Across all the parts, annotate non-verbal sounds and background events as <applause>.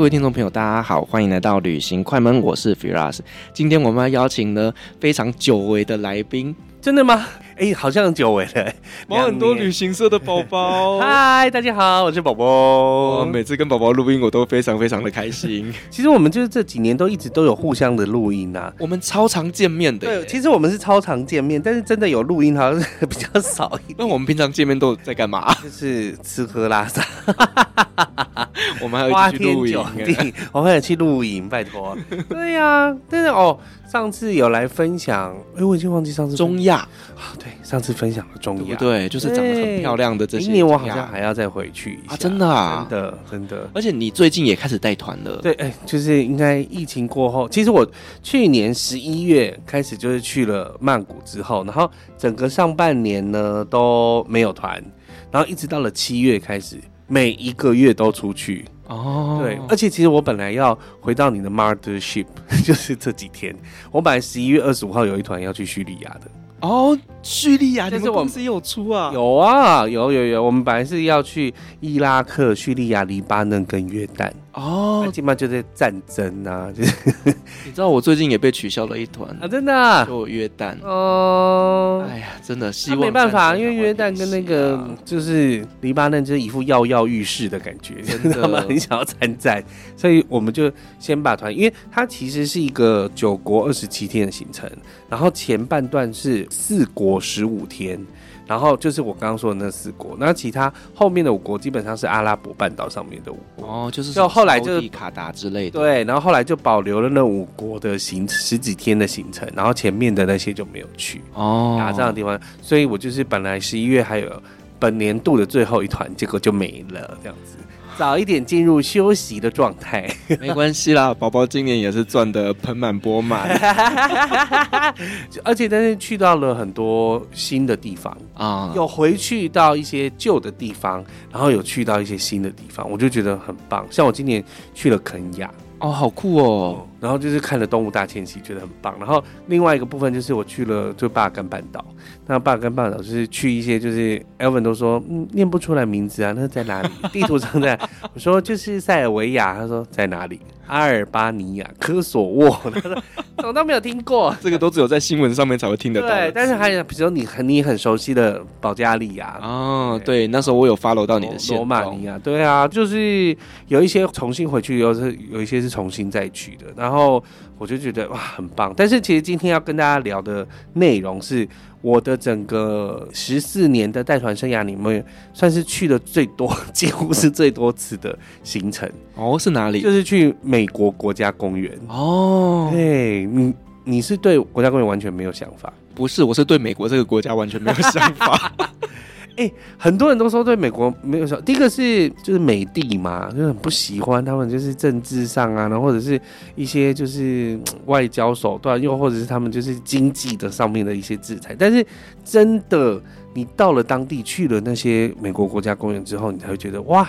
各位听众朋友，大家好，欢迎来到旅行快门，我是 Firas。今天我们要邀请了非常久违的来宾，真的吗？哎、欸，好像很久违了，<laughs> 毛很多旅行社的宝宝。嗨，大家好，我是宝宝。每次跟宝宝录音，我都非常非常的开心。<laughs> 其实我们就是这几年都一直都有互相的录音啊，我们超常见面的。对，其实我们是超常见面，但是真的有录音好像是比较少一点。那我们平常见面都在干嘛？就是吃喝拉撒。<laughs> 我们还要去露营，我们还要去露营，拜托。对呀、啊，对的哦。上次有来分享，哎、欸，我已经忘记上次中亚啊，对，上次分享的中亚，对，就是长得很漂亮的这些。今年我好像还要再回去一下，啊，真的啊，真的真的。而且你最近也开始带团了，对，哎、欸，就是应该疫情过后，其实我去年十一月开始就是去了曼谷之后，然后整个上半年呢都没有团，然后一直到了七月开始，每一个月都出去。哦，对，而且其实我本来要回到你的 Mothership，<laughs> 就是这几天，我本来十一月二十五号有一团要去叙利亚的。哦，叙利亚，但是我们是有出啊，有啊，有有有，我们本来是要去伊拉克、叙利亚、黎巴嫩跟约旦。哦，基本上就在战争啊，<laughs> 就是。你知道我最近也被取消了一团啊，真的啊，就约旦。哦，哎呀，真的希望、啊、没办法，因为约旦跟那个就是黎巴嫩就是一副跃跃欲试的感觉，真的，他们很想要参战，所以我们就先把团，因为它其实是一个九国二十七天的行程，然后前半段是四国十五天。然后就是我刚刚说的那四国，那其他后面的五国基本上是阿拉伯半岛上面的五国。哦，就是就后来就是卡达之类的，对，然后后来就保留了那五国的行十几天的行程，然后前面的那些就没有去哦，打仗的地方，所以我就是本来十一月还有本年度的最后一团，结果就没了这样子。早一点进入休息的状态，<laughs> 没关系啦。宝宝今年也是赚得盆满钵满，<laughs> 而且但是去到了很多新的地方啊，有回去到一些旧的地方，然后有去到一些新的地方，我就觉得很棒。像我今年去了肯亚。哦，好酷哦！然后就是看了动物大迁徙，觉得很棒。然后另外一个部分就是我去了就巴尔干半岛，那巴尔干半岛就是去一些就是 Elvin 都说嗯念不出来名字啊，那在哪里？<laughs> 地图上在？我说就是塞尔维亚，他说在哪里？阿尔巴尼亚、科索沃，他说怎么都没有听过，<laughs> 这个都只有在新闻上面才会听得到。对，但是还有比如说你很你很熟悉的保加利亚哦，对，那时候我有 follow 到你的罗马尼亚，对啊，就是有一些重新回去，又是有一些是重新再去的，然后我就觉得哇很棒。但是其实今天要跟大家聊的内容是。我的整个十四年的带团生涯里面，算是去的最多，几乎是最多次的行程哦。是哪里？就是去美国国家公园哦。对，你你是对国家公园完全没有想法？不是，我是对美国这个国家完全没有想法。<laughs> 哎、很多人都说对美国没有说，第一个是就是美帝嘛，就很不喜欢他们，就是政治上啊，然后或者是一些就是外交手段，又或者是他们就是经济的上面的一些制裁。但是真的，你到了当地去了那些美国国家公园之后，你才会觉得哇，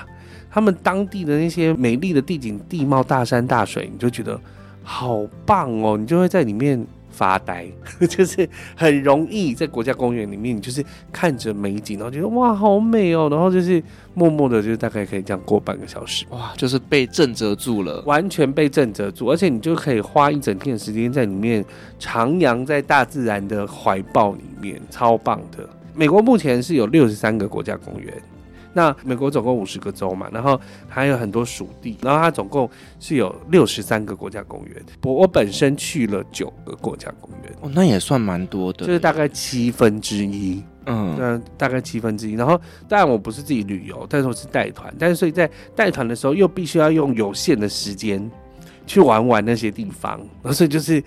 他们当地的那些美丽的地景、地貌、大山大水，你就觉得好棒哦，你就会在里面发呆，<laughs> 就是很容易在国家公园里面，你就是看着美景，然后觉得哇好美哦，然后就是默默的，就是大概可以这样过半个小时，哇，就是被震慑住了，完全被震慑住，而且你就可以花一整天的时间在里面徜徉在大自然的怀抱里面，超棒的。美国目前是有六十三个国家公园。那美国总共五十个州嘛，然后还有很多属地，然后它总共是有六十三个国家公园。我我本身去了九个国家公园，哦，那也算蛮多的，就是大概七分之一，嗯，那大概七分之一。然后当然我不是自己旅游，但是我是带团，但是所以在带团的时候又必须要用有限的时间去玩玩那些地方，所以就是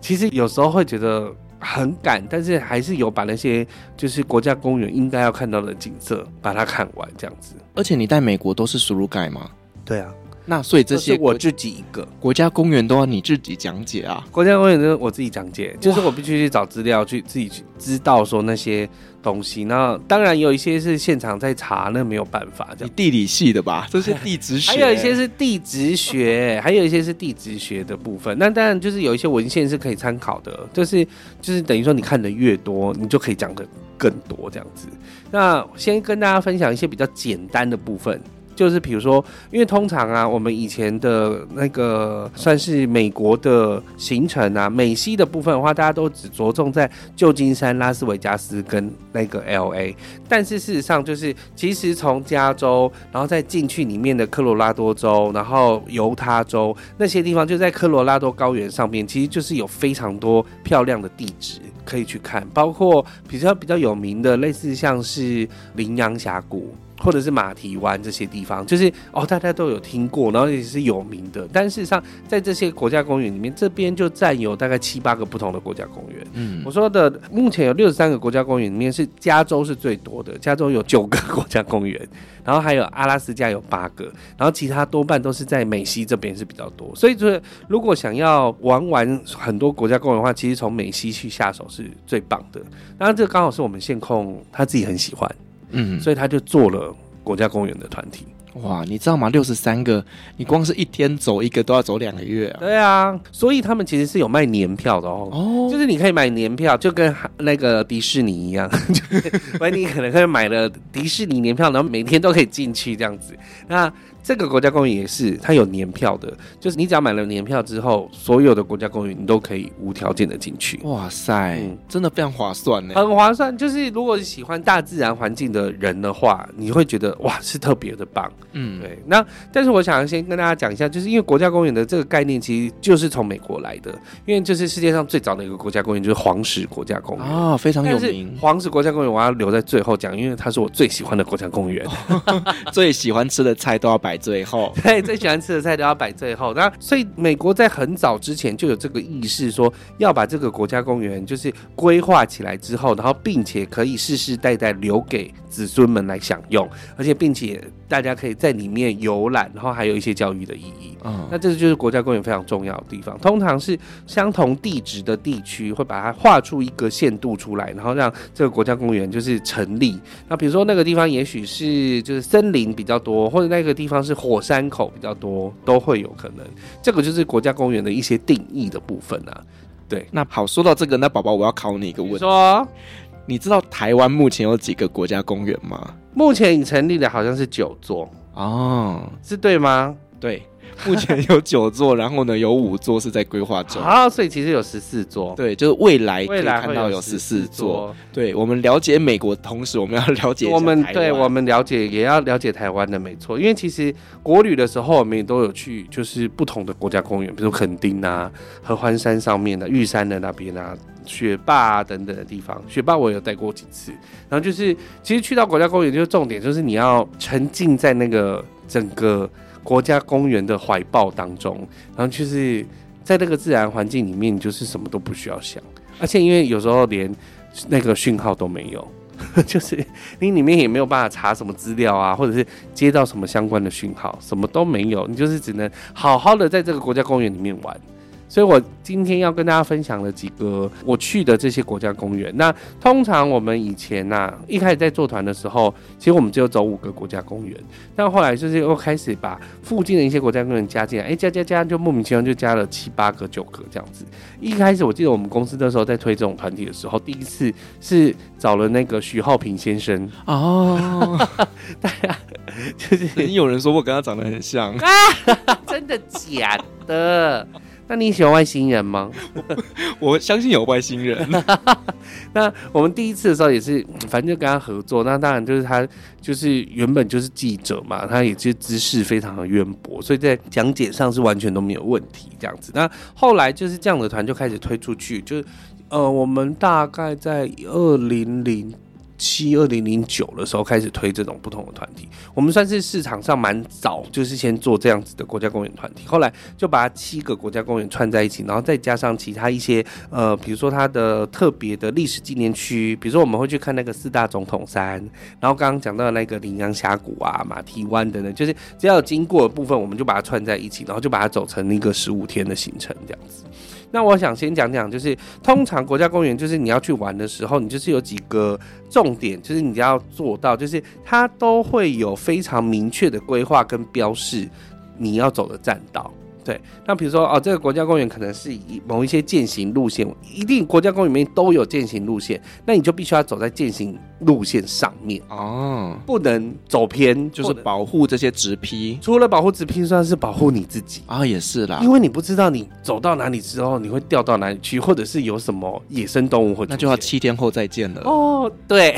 其实有时候会觉得。很赶，但是还是有把那些就是国家公园应该要看到的景色把它看完这样子。而且你在美国都是输入盖吗？对啊，那所以这些我自己一个国家公园都要你自己讲解啊。国家公园都我自己讲解，就是我必须去找资料去自己去知道说那些。东西，那当然有一些是现场在查，那没有办法。你地理系的吧？<laughs> 这是地质学，还有一些是地质学，<laughs> 还有一些是地质学的部分。那当然就是有一些文献是可以参考的，就是就是等于说你看的越多，你就可以讲的更多这样子。那先跟大家分享一些比较简单的部分。就是比如说，因为通常啊，我们以前的那个算是美国的行程啊，美西的部分的话，大家都只着重在旧金山、拉斯维加斯跟那个 LA。但是事实上，就是其实从加州，然后再进去里面的科罗拉多州，然后犹他州那些地方，就在科罗拉多高原上面，其实就是有非常多漂亮的地址可以去看，包括比较比较有名的，类似像是羚羊峡谷。或者是马蹄湾这些地方，就是哦，大家都有听过，然后也是有名的。但事实上，在这些国家公园里面，这边就占有大概七八个不同的国家公园。嗯，我说的目前有六十三个国家公园，里面是加州是最多的，加州有九个国家公园，然后还有阿拉斯加有八个，然后其他多半都是在美西这边是比较多。所以说，如果想要玩玩很多国家公园的话，其实从美西去下手是最棒的。当然，这刚好是我们线控他自己很喜欢。嗯，所以他就做了国家公园的团体。哇，你知道吗？六十三个，你光是一天走一个都要走两个月啊。对啊，所以他们其实是有卖年票的哦。哦，就是你可以买年票，就跟那个迪士尼一样，<laughs> 就是你可能可以买了迪士尼年票，然后每天都可以进去这样子。那这个国家公园也是，它有年票的，就是你只要买了年票之后，所有的国家公园你都可以无条件的进去。哇塞，嗯，真的非常划算呢，很划算。就是如果喜欢大自然环境的人的话，你会觉得哇，是特别的棒。嗯，对。那但是我想先跟大家讲一下，就是因为国家公园的这个概念其实就是从美国来的，因为就是世界上最早的一个国家公园就是黄石国家公园啊，哦，非常有名。黄石国家公园我要留在最后讲，因为它是我最喜欢的国家公园，<laughs> 最喜欢吃的菜都要摆。最后，<laughs> 对，最喜欢吃的菜都要摆最后。那所以美国在很早之前就有这个意识，说要把这个国家公园就是规划起来之后，然后并且可以世世代代留给子孙们来享用，而且并且大家可以在里面游览，然后还有一些教育的意义。嗯，那这就是国家公园非常重要的地方。通常是相同地质的地区会把它画出一个限度出来，然后让这个国家公园就是成立。那比如说那个地方也许是就是森林比较多，或者那个地方是火山口比较多，都会有可能。这个就是国家公园的一些定义的部分啊。对，那好，说到这个，那宝宝我要考你一个问题，说你知道台湾目前有几个国家公园吗？目前已成立的好像是九座哦，是对吗？对。<laughs> 目前有九座，然后呢，有五座是在规划中。好，所以其实有十四座。对，就是未来可以看到有十四座。对，我们了解美国，同时我们要了解我们，对我们了解也要了解台湾的，没错。因为其实国旅的时候，我们也都有去，就是不同的国家公园，比如垦丁啊、合欢山上面的玉山的那边啊、雪霸啊等等的地方。雪霸我有带过几次，然后就是其实去到国家公园，就是重点就是你要沉浸在那个整个。国家公园的怀抱当中，然后就是在那个自然环境里面，你就是什么都不需要想，而且因为有时候连那个讯号都没有，<laughs> 就是你里面也没有办法查什么资料啊，或者是接到什么相关的讯号，什么都没有，你就是只能好好的在这个国家公园里面玩。所以我今天要跟大家分享的几个我去的这些国家公园。那通常我们以前呐、啊，一开始在做团的时候，其实我们只有走五个国家公园，但后来就是又开始把附近的一些国家公园加进来，哎、欸，加加加，就莫名其妙就加了七八个、九个这样子。一开始我记得我们公司那时候在推这种团体的时候，第一次是找了那个徐浩平先生 <laughs> 哦，大 <laughs> 家 <laughs> 就是有人说我跟他长得很像啊，真的假的？那你喜欢外星人吗？<laughs> 我，相信有外星人。<laughs> 那我们第一次的时候也是，反正就跟他合作。那当然就是他就是原本就是记者嘛，他也是知识非常的渊博，所以在讲解上是完全都没有问题这样子。那后来就是这样的团就开始推出去，就是呃，我们大概在二零零。七二零零九的时候开始推这种不同的团体，我们算是市场上蛮早，就是先做这样子的国家公园团体，后来就把七个国家公园串在一起，然后再加上其他一些呃，比如说它的特别的历史纪念区，比如说我们会去看那个四大总统山，然后刚刚讲到那个羚羊峡谷啊、马蹄湾等等，就是只要有经过的部分，我们就把它串在一起，然后就把它走成一个十五天的行程这样子。那我想先讲讲，就是通常国家公园，就是你要去玩的时候，你就是有几个重点，就是你要做到，就是它都会有非常明确的规划跟标示你要走的栈道。对，那比如说哦，这个国家公园可能是以某一些健行路线，一定国家公园里面都有健行路线，那你就必须要走在健行路线上面。哦，不能走偏，就是保护这些植批。除了保护植批，算是保护你自己。啊、哦，也是啦，因为你不知道你走到哪里之后，你会掉到哪里去，或者是有什么野生动物会，那就要七天后再见了。哦。对，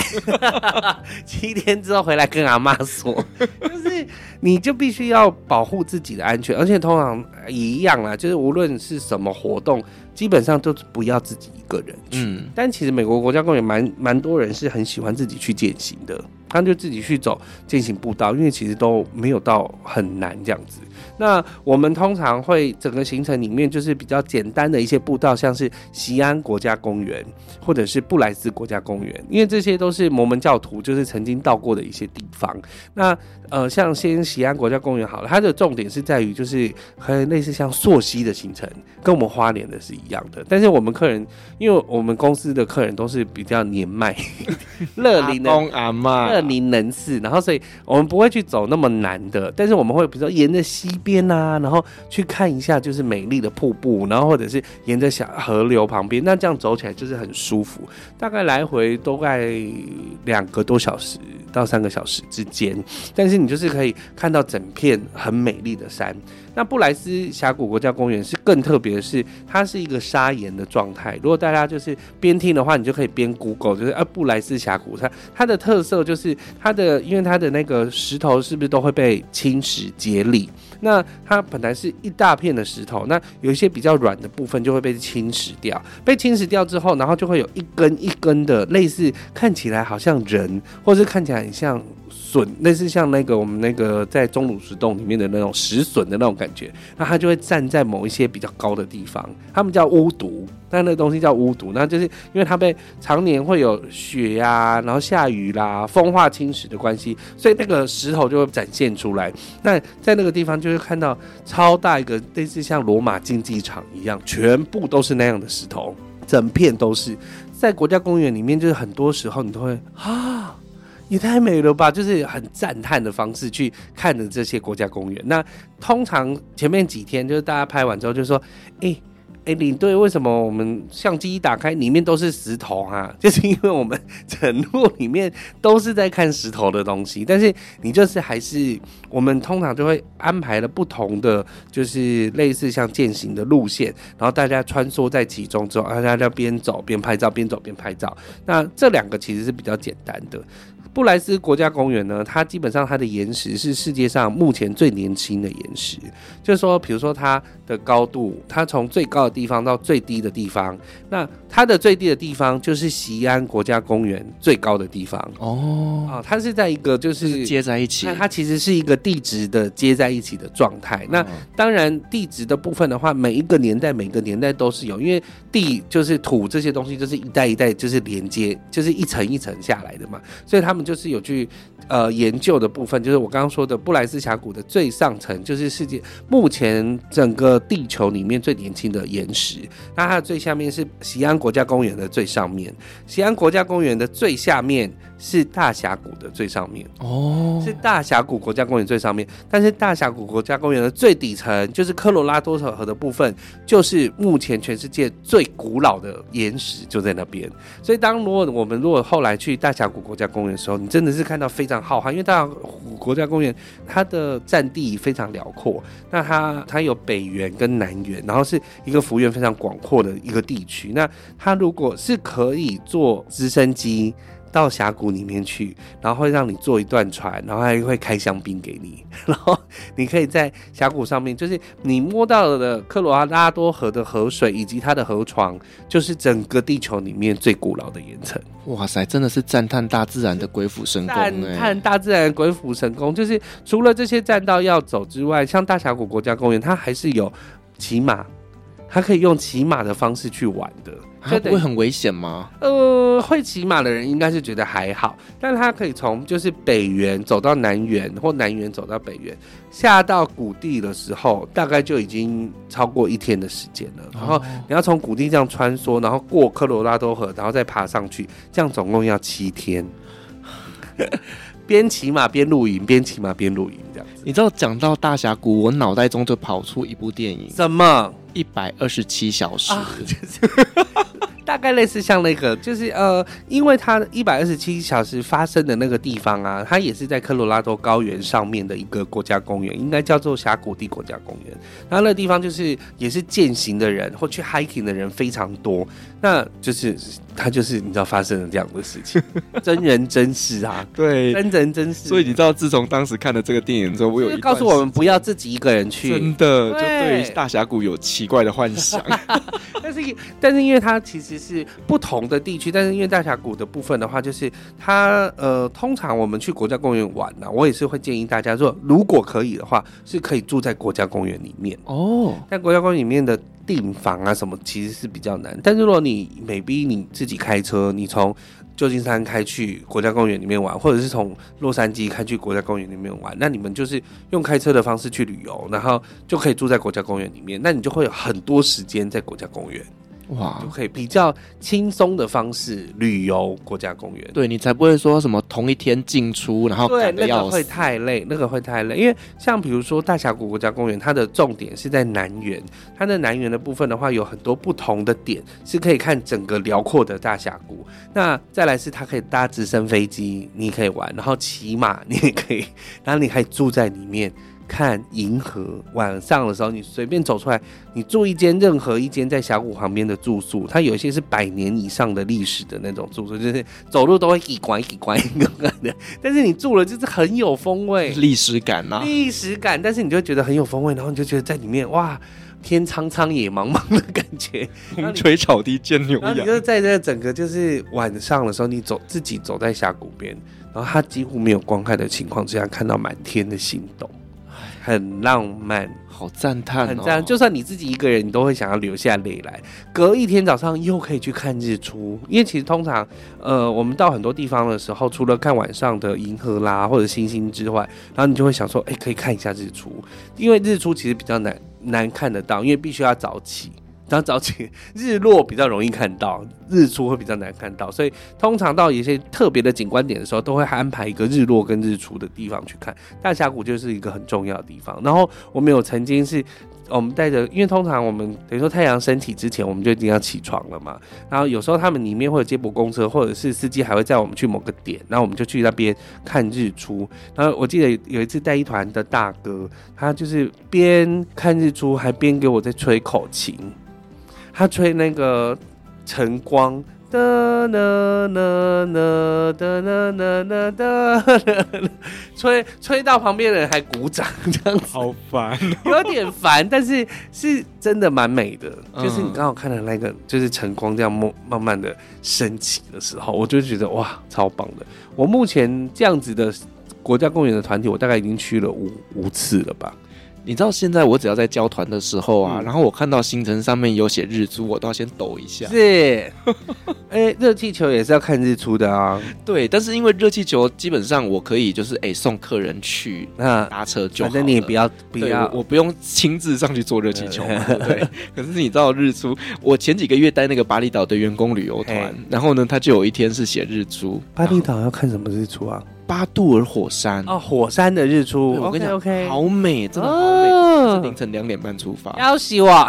<laughs> 七天之后回来跟阿妈说，<laughs> 就是你就必须要保护自己的安全，而且通常。也一样啦，就是无论是什么活动，基本上都不要自己一个人去。嗯，但其实美国国家公园蛮蛮多人是很喜欢自己去践行的，他就自己去走践行步道，因为其实都没有到很难这样子。那我们通常会整个行程里面就是比较简单的一些步道，像是西安国家公园或者是布莱斯国家公园，因为这些都是摩门教徒就是曾经到过的一些地方。那呃，像先西安国家公园好了，它的重点是在于就是很类似像溯溪的行程，跟我们花莲的是一样的。但是我们客人，因为我们公司的客人都是比较年迈、<laughs> 乐龄的阿妈、乐龄人士，然后所以我们不会去走那么难的，但是我们会比如说沿着溪边啊，然后去看一下就是美丽的瀑布，然后或者是沿着小河流旁边，那这样走起来就是很舒服。大概来回都在两个多小时到三个小时之间，但是你就是可以看到整片很美丽的山。那布莱斯峡谷国家公园是更特别的是，它是一个砂岩的状态。如果大家就是边听的话，你就可以边 Google，就是啊布莱斯峡谷，它它的特色就是它的，因为它的那个石头是不是都会被侵蚀节理？那它本来是一大片的石头，那有一些比较软的部分就会被侵蚀掉。被侵蚀掉之后，然后就会有一根一根的，类似看起来好像人，或是看起来很像笋，类似像那个我们那个在钟乳石洞里面的那种石笋的那种感觉。那它就会站在某一些比较高的地方，他们叫巫毒，但那个东西叫巫毒，那就是因为它被常年会有雪呀、然后下雨啦、风化侵蚀的关系，所以那个石头就会展现出来。那在那个地方就会看到超大一个类似像罗马竞技场一样，全部都是那样的石头，整片都是。在国家公园里面，就是很多时候你都会啊，也太美了吧，就是很赞叹的方式去看着这些国家公园。那通常前面几天就是大家拍完之后就说，哎、欸。哎，领队，为什么我们相机一打开，里面都是石头啊？<laughs> 就是因为我们整路里面都是在看石头的东西。但是你就是还是，我们通常就会安排了不同的，就是类似像健行的路线，然后大家穿梭在其中之后，大家要边走边拍照，边走边拍照。那这两个其实是比较简单的。布莱斯国家公园呢，它基本上它的岩石是世界上目前最年轻的岩石，就是说，比如说它的高度，它从最高的地方到最低的地方，那它的最低的地方就是西安国家公园最高的地方哦，啊，它是在一个就是接在一起，那它其实是一个地质的接在一起的状态。那当然地质的部分的话，每一个年代每个年代都是有，因为地就是土这些东西就是一代一代就是连接，就是一层一层下来的嘛，所以他们。就是有去呃研究的部分，就是我刚刚说的布莱斯峡谷的最上层，就是世界目前整个地球里面最年轻的岩石。那它的最下面是西安国家公园的最上面，西安国家公园的最下面是大峡谷的最上面。哦，是大峡谷国家公园最上面，但是大峡谷国家公园的最底层就是科罗拉多河的部分，就是目前全世界最古老的岩石就在那边。所以当如果我们如果后来去大峡谷国家公园的时候，你真的是看到非常浩瀚，因为大国家公园它的占地非常辽阔，那它它有北园跟南园，然后是一个幅员非常广阔的一个地区。那它如果是可以坐直升机。到峡谷里面去，然后会让你坐一段船，然后还会开香槟给你，<laughs> 然后你可以在峡谷上面，就是你摸到的科罗拉多河的河水以及它的河床，就是整个地球里面最古老的岩层。哇塞，真的是赞叹大自然的鬼斧神工！赞叹大自然的鬼斧神工，就是除了这些栈道要走之外，像大峡谷国家公园，它还是有骑马，它可以用骑马的方式去玩的。它不会很危险吗？呃，会骑马的人应该是觉得还好，但是他可以从就是北园走到南园，或南园走到北园，下到谷地的时候，大概就已经超过一天的时间了。然后你要从谷地这样穿梭，然后过科罗拉多河，然后再爬上去，这样总共要七天。边骑马边露营，边骑马边露营，这样子。你知道讲到大峡谷，我脑袋中就跑出一部电影，什么？一百二十七小时。啊大概类似像那个，就是呃，因为它一百二十七小时发生的那个地方啊，它也是在科罗拉多高原上面的一个国家公园，应该叫做峡谷地国家公园。然后那个地方就是也是健行的人或去 hiking 的人非常多，那就是它就是你知道发生了这样的事情，<laughs> 真人真事啊，<laughs> 对，真人真事。所以你知道，自从当时看了这个电影之后，我有一告诉我们不要自己一个人去，真的就对于大峡谷有奇怪的幻想。<laughs> 但是但是因为它其实。是不同的地区，但是因为大峡谷的部分的话，就是它呃，通常我们去国家公园玩呢，我也是会建议大家说，如果可以的话，是可以住在国家公园里面哦。但国家公园里面的订房啊什么，其实是比较难。但是如果你 maybe 你自自己开车，你从旧金山开去国家公园里面玩，或者是从洛杉矶开去国家公园里面玩，那你们就是用开车的方式去旅游，然后就可以住在国家公园里面，那你就会有很多时间在国家公园。哇，就可以比较轻松的方式旅游国家公园，对，你才不会说什么同一天进出，然后对那个会太累，那个会太累，因为像比如说大峡谷国家公园，它的重点是在南园，它的南园的部分的话，有很多不同的点是可以看整个辽阔的大峡谷。那再来是它可以搭直升飞机，你可以玩，然后骑马你也可以，然后你可以住在里面。看银河，晚上的时候你随便走出来，你住一间任何一间在峡谷旁边的住宿，它有一些是百年以上的历史的那种住宿，就是走路都会一拐一拐一拐的，但是你住了就是很有风味，历史感啊，历史感，但是你就会觉得很有风味，然后你就觉得在里面哇，天苍苍野茫茫的感觉，<laughs> 风吹草低见牛羊，然后你就在这整个就是晚上的时候，你走自己走在峡谷边，然后它几乎没有光害的情况之下，看到满天的星斗。很浪漫，好赞叹哦！很赞，就算你自己一个人，你都会想要流下泪来。隔一天早上又可以去看日出，因为其实通常，呃，我们到很多地方的时候，除了看晚上的银河啦或者星星之外，然后你就会想说，哎，可以看一下日出，因为日出其实比较难难看得到，因为必须要早起。然后早起日落比较容易看到，日出会比较难看到，所以通常到一些特别的景观点的时候，都会安排一个日落跟日出的地方去看。大峡谷就是一个很重要的地方。然后我们有曾经是，我们带着，因为通常我们等于说太阳升起之前，我们就一定要起床了嘛。然后有时候他们里面会有接驳公车，或者是司机还会载我们去某个点，然后我们就去那边看日出。然后我记得有一次带一团的大哥，他就是边看日出还边给我在吹口琴。他吹那个晨光，哒啦啦啦哒啦啦啦哒，<laughs> 吹吹到旁边的人还鼓掌，这样子好烦，<laughs> 有点烦，但是是真的蛮美的。就是你刚好看的那个，就是晨光这样慢慢慢的升起的时候，我就觉得哇，超棒的。我目前这样子的国家公园的团体，我大概已经去了五五次了吧。你知道现在我只要在交团的时候啊，嗯、然后我看到行程上面有写日出，我都要先抖一下。是，<laughs> 哎、欸，热气球也是要看日出的啊。对，但是因为热气球基本上我可以就是哎、欸、送客人去那搭车就好，反正你也不要不要我，我不用亲自上去坐热气球 <laughs> 对？可是你知道日出，我前几个月带那个巴厘岛的员工旅游团，然后呢，他就有一天是写日出。巴厘岛要看什么日出啊？巴杜尔火山哦，火山的日出，我跟你讲，OK，好美，真的好美，哦、是凌晨两点半出发，要死我！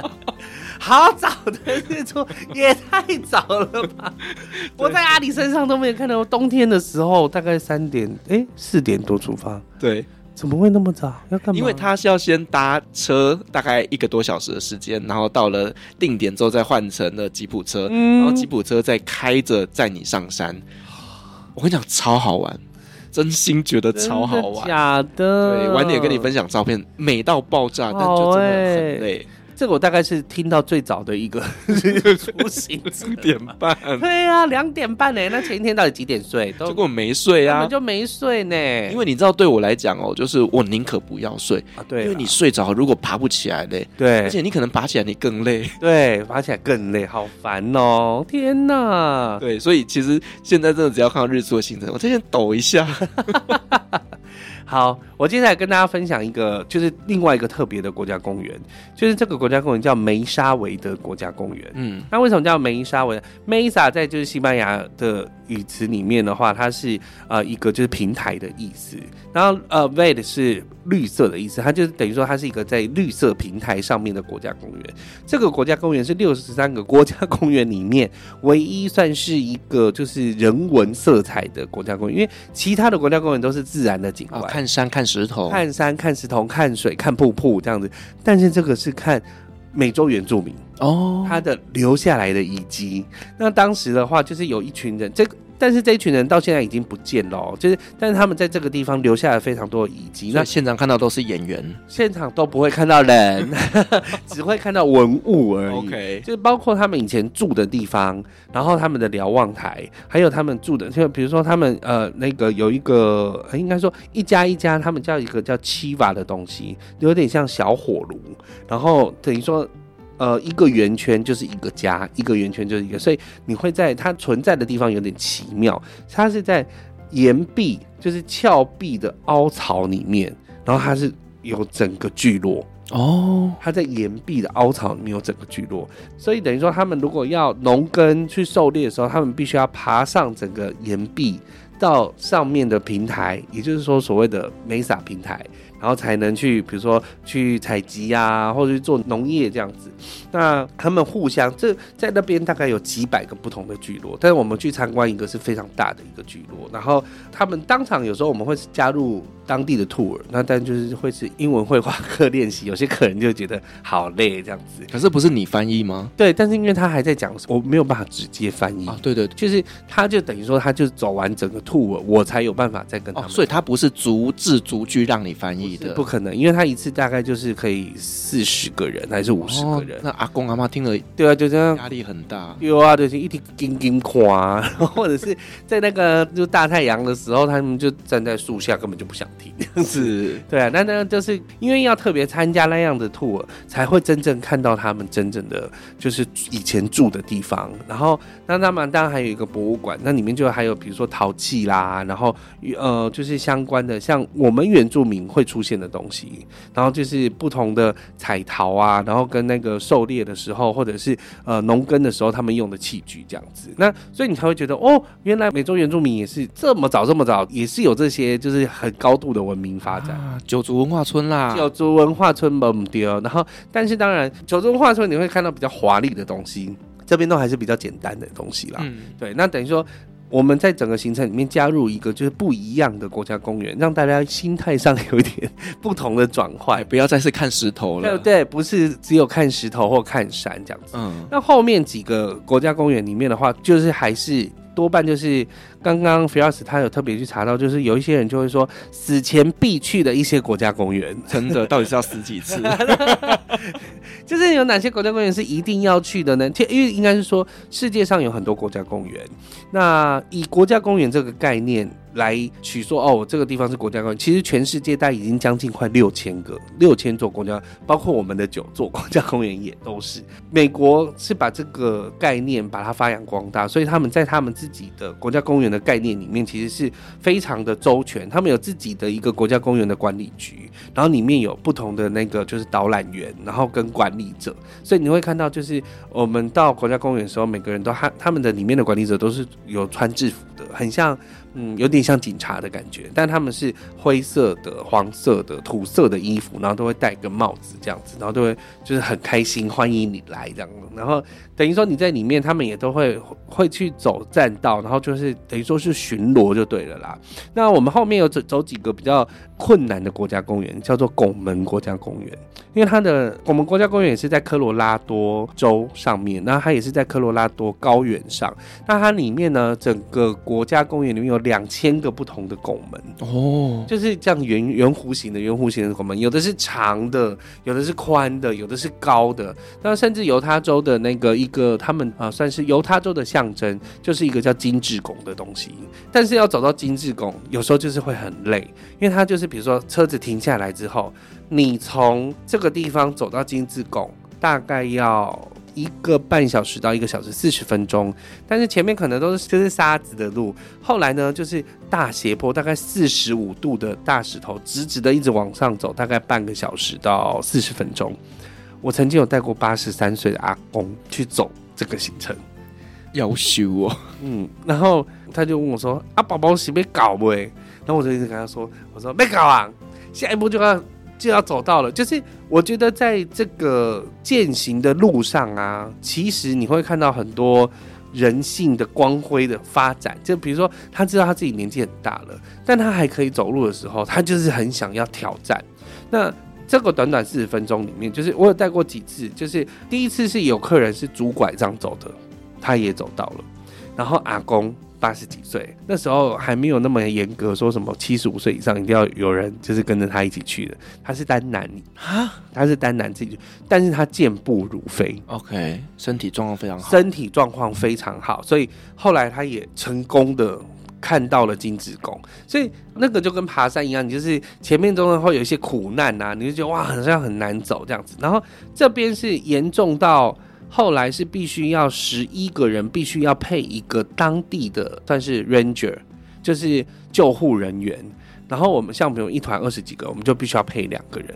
<laughs> 好早的日出，也太早了吧！<laughs> 我在阿里身上都没有看到，冬天的时候大概三点，哎、欸，四点多出发，对，怎么会那么早？要干嘛？因为他是要先搭车，大概一个多小时的时间，然后到了定点之后再换乘了吉普车，嗯、然后吉普车再开着载你上山。我跟你讲，超好玩，真心觉得超好玩，假的。对，晚点跟你分享照片，美到爆炸，但就真的很累。这个我大概是听到最早的一个 <laughs> 出行，两点半。对啊，两点半呢？那前一天到底几点睡？都结果没睡啊，根本就没睡呢。因为你知道，对我来讲哦，就是我宁可不要睡啊。对，因为你睡着，如果爬不起来嘞，对，而且你可能爬起来你更累，对，爬起来更累，好烦哦！天哪，对，所以其实现在真的只要看到日出的行程，我这边抖一下。<laughs> 好，我接下来跟大家分享一个，就是另外一个特别的国家公园，就是这个国家公园叫梅沙维德国家公园。嗯，那为什么叫梅沙维德？Mesa 在就是西班牙的语词里面的话，它是呃一个就是平台的意思，然后呃 Verde 是绿色的意思，它就是等于说它是一个在绿色平台上面的国家公园。这个国家公园是六十三个国家公园里面唯一算是一个就是人文色彩的国家公园，因为其他的国家公园都是自然的景观。哦看山看石头，看山看石头，看水看瀑布这样子，但是这个是看美洲原住民哦，他的留下来的遗迹。那当时的话，就是有一群人，这个。但是这一群人到现在已经不见了，哦就是，但是他们在这个地方留下了非常多的遗迹。那现场看到都是演员，现场都不会看到人，<laughs> 只会看到文物而已。OK，就是包括他们以前住的地方，然后他们的瞭望台，还有他们住的，就比如说他们呃那个有一个，应该说一家一家，他们叫一个叫七瓦的东西，有点像小火炉，然后等于说。呃，一个圆圈就是一个家，一个圆圈就是一个，所以你会在它存在的地方有点奇妙。它是在岩壁，就是峭壁的凹槽里面，然后它是有整个聚落哦。它在岩壁的凹槽里面有整个聚落，所以等于说他们如果要农耕去狩猎的时候，他们必须要爬上整个岩壁到上面的平台，也就是说所谓的梅萨平台。然后才能去，比如说去采集啊，或者去做农业这样子。那他们互相，这在那边大概有几百个不同的聚落，但是我们去参观一个是非常大的一个聚落。然后他们当场有时候我们会加入当地的 tour，那但就是会是英文绘画课练习。有些客人就觉得好累这样子。可是不是你翻译吗？对，但是因为他还在讲，我没有办法直接翻译啊。对对，就是他就等于说他就走完整个 tour，我才有办法再跟他们。哦，所以他不是逐字逐句让你翻译。不可能，因为他一次大概就是可以四十个人还是五十个人。哦、那阿公阿妈听了，对啊，就这样，压力很大。有啊，就是一直叮叮夸，或者是在那个就大太阳的时候，他们就站在树下，根本就不想听。是，<laughs> 对啊，那那就是因为要特别参加那样的 tour，才会真正看到他们真正的就是以前住的地方。然后，那他们当然还有一个博物馆，那里面就还有比如说陶器啦，然后呃，就是相关的，像我们原住民会出现的东西，然后就是不同的彩陶啊，然后跟那个狩猎的时候，或者是呃农耕的时候，他们用的器具这样子。那所以你才会觉得哦，原来美洲原住民也是这么早这么早，也是有这些就是很高度的文明发展。啊、九族文化村啦，九族文化村蒙丢。然后，但是当然，九族文化村你会看到比较华丽的东西，这边都还是比较简单的东西啦。嗯，对。那等于说。我们在整个行程里面加入一个就是不一样的国家公园，让大家心态上有一点不同的转换，不要再是看石头了。对 <laughs> 对，不是只有看石头或看山这样子。嗯，那后面几个国家公园里面的话，就是还是多半就是刚刚 Firas 他有特别去查到，就是有一些人就会说死前必去的一些国家公园，<laughs> 真的到底是要死几次？<laughs> 就是有哪些国家公园是一定要去的呢？因为应该是说世界上有很多国家公园，那以国家公园这个概念。来取说哦，这个地方是国家公园。其实全世界大概已经将近快六千个，六千座国家，包括我们的九座国家公园也都是。美国是把这个概念把它发扬光大，所以他们在他们自己的国家公园的概念里面，其实是非常的周全。他们有自己的一个国家公园的管理局，然后里面有不同的那个就是导览员，然后跟管理者。所以你会看到，就是我们到国家公园的时候，每个人都他他们的里面的管理者都是有穿制服的，很像。嗯，有点像警察的感觉，但他们是灰色的、黄色的、土色的衣服，然后都会戴个帽子这样子，然后都会就是很开心欢迎你来这样，然后等于说你在里面，他们也都会会去走栈道，然后就是等于说是巡逻就对了啦。那我们后面有走走几个比较困难的国家公园，叫做拱门国家公园，因为它的拱门国家公园也是在科罗拉多州上面，那它也是在科罗拉多高原上，那它里面呢，整个国家公园里面有。两千个不同的拱门哦，就是这样圆圆弧形的圆弧形的拱门，有的是长的，有的是宽的，有的是高的。那甚至犹他州的那个一一个他们啊，算是犹他州的象征，就是一个叫金字拱的东西。但是要走到金字拱，有时候就是会很累，因为它就是比如说车子停下来之后，你从这个地方走到金字拱，大概要。一个半小时到一个小时四十分钟，但是前面可能都是就是沙子的路，后来呢就是大斜坡，大概四十五度的大石头，直直的一直往上走，大概半个小时到四十分钟。我曾经有带过八十三岁的阿公去走这个行程，要修哦，嗯，然后他就问我说：“啊，宝宝是没搞没？”然后我就一直跟他说：“我说没搞啊，下一步就要。”就要走到了，就是我觉得在这个践行的路上啊，其实你会看到很多人性的光辉的发展。就比如说，他知道他自己年纪很大了，但他还可以走路的时候，他就是很想要挑战。那这个短短四十分钟里面，就是我有带过几次，就是第一次是有客人是拄拐杖走的，他也走到了，然后阿公。八十几岁，那时候还没有那么严格，说什么七十五岁以上一定要有人就是跟着他一起去的。他是单男啊，他是单男自己去，但是他健步如飞，OK，身体状况非常好，身体状况非常好，所以后来他也成功的看到了金子宫。所以那个就跟爬山一样，你就是前面中会有一些苦难啊，你就觉得哇，好像很难走这样子。然后这边是严重到。后来是必须要十一个人，必须要配一个当地的算是 ranger，就是救护人员。然后我们像比如一团二十几个，我们就必须要配两个人。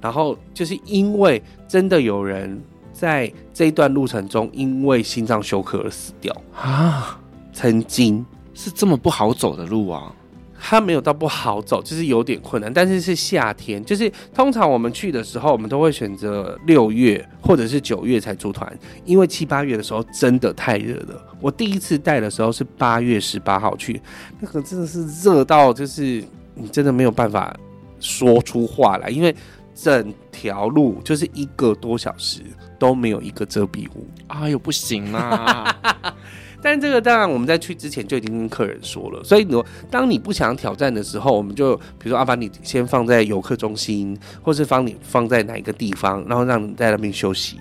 然后就是因为真的有人在这一段路程中因为心脏休克而死掉啊，曾经是这么不好走的路啊。它没有到不好走，就是有点困难。但是是夏天，就是通常我们去的时候，我们都会选择六月或者是九月才组团，因为七八月的时候真的太热了。我第一次带的时候是八月十八号去，那个真的是热到就是你真的没有办法说出话来，因为整条路就是一个多小时都没有一个遮蔽物。哎呦，不行啊！<laughs> 但这个当然，我们在去之前就已经跟客人说了，所以你当你不想挑战的时候，我们就比如说，阿凡你先放在游客中心，或是放你放在哪一个地方，然后让你在那边休息。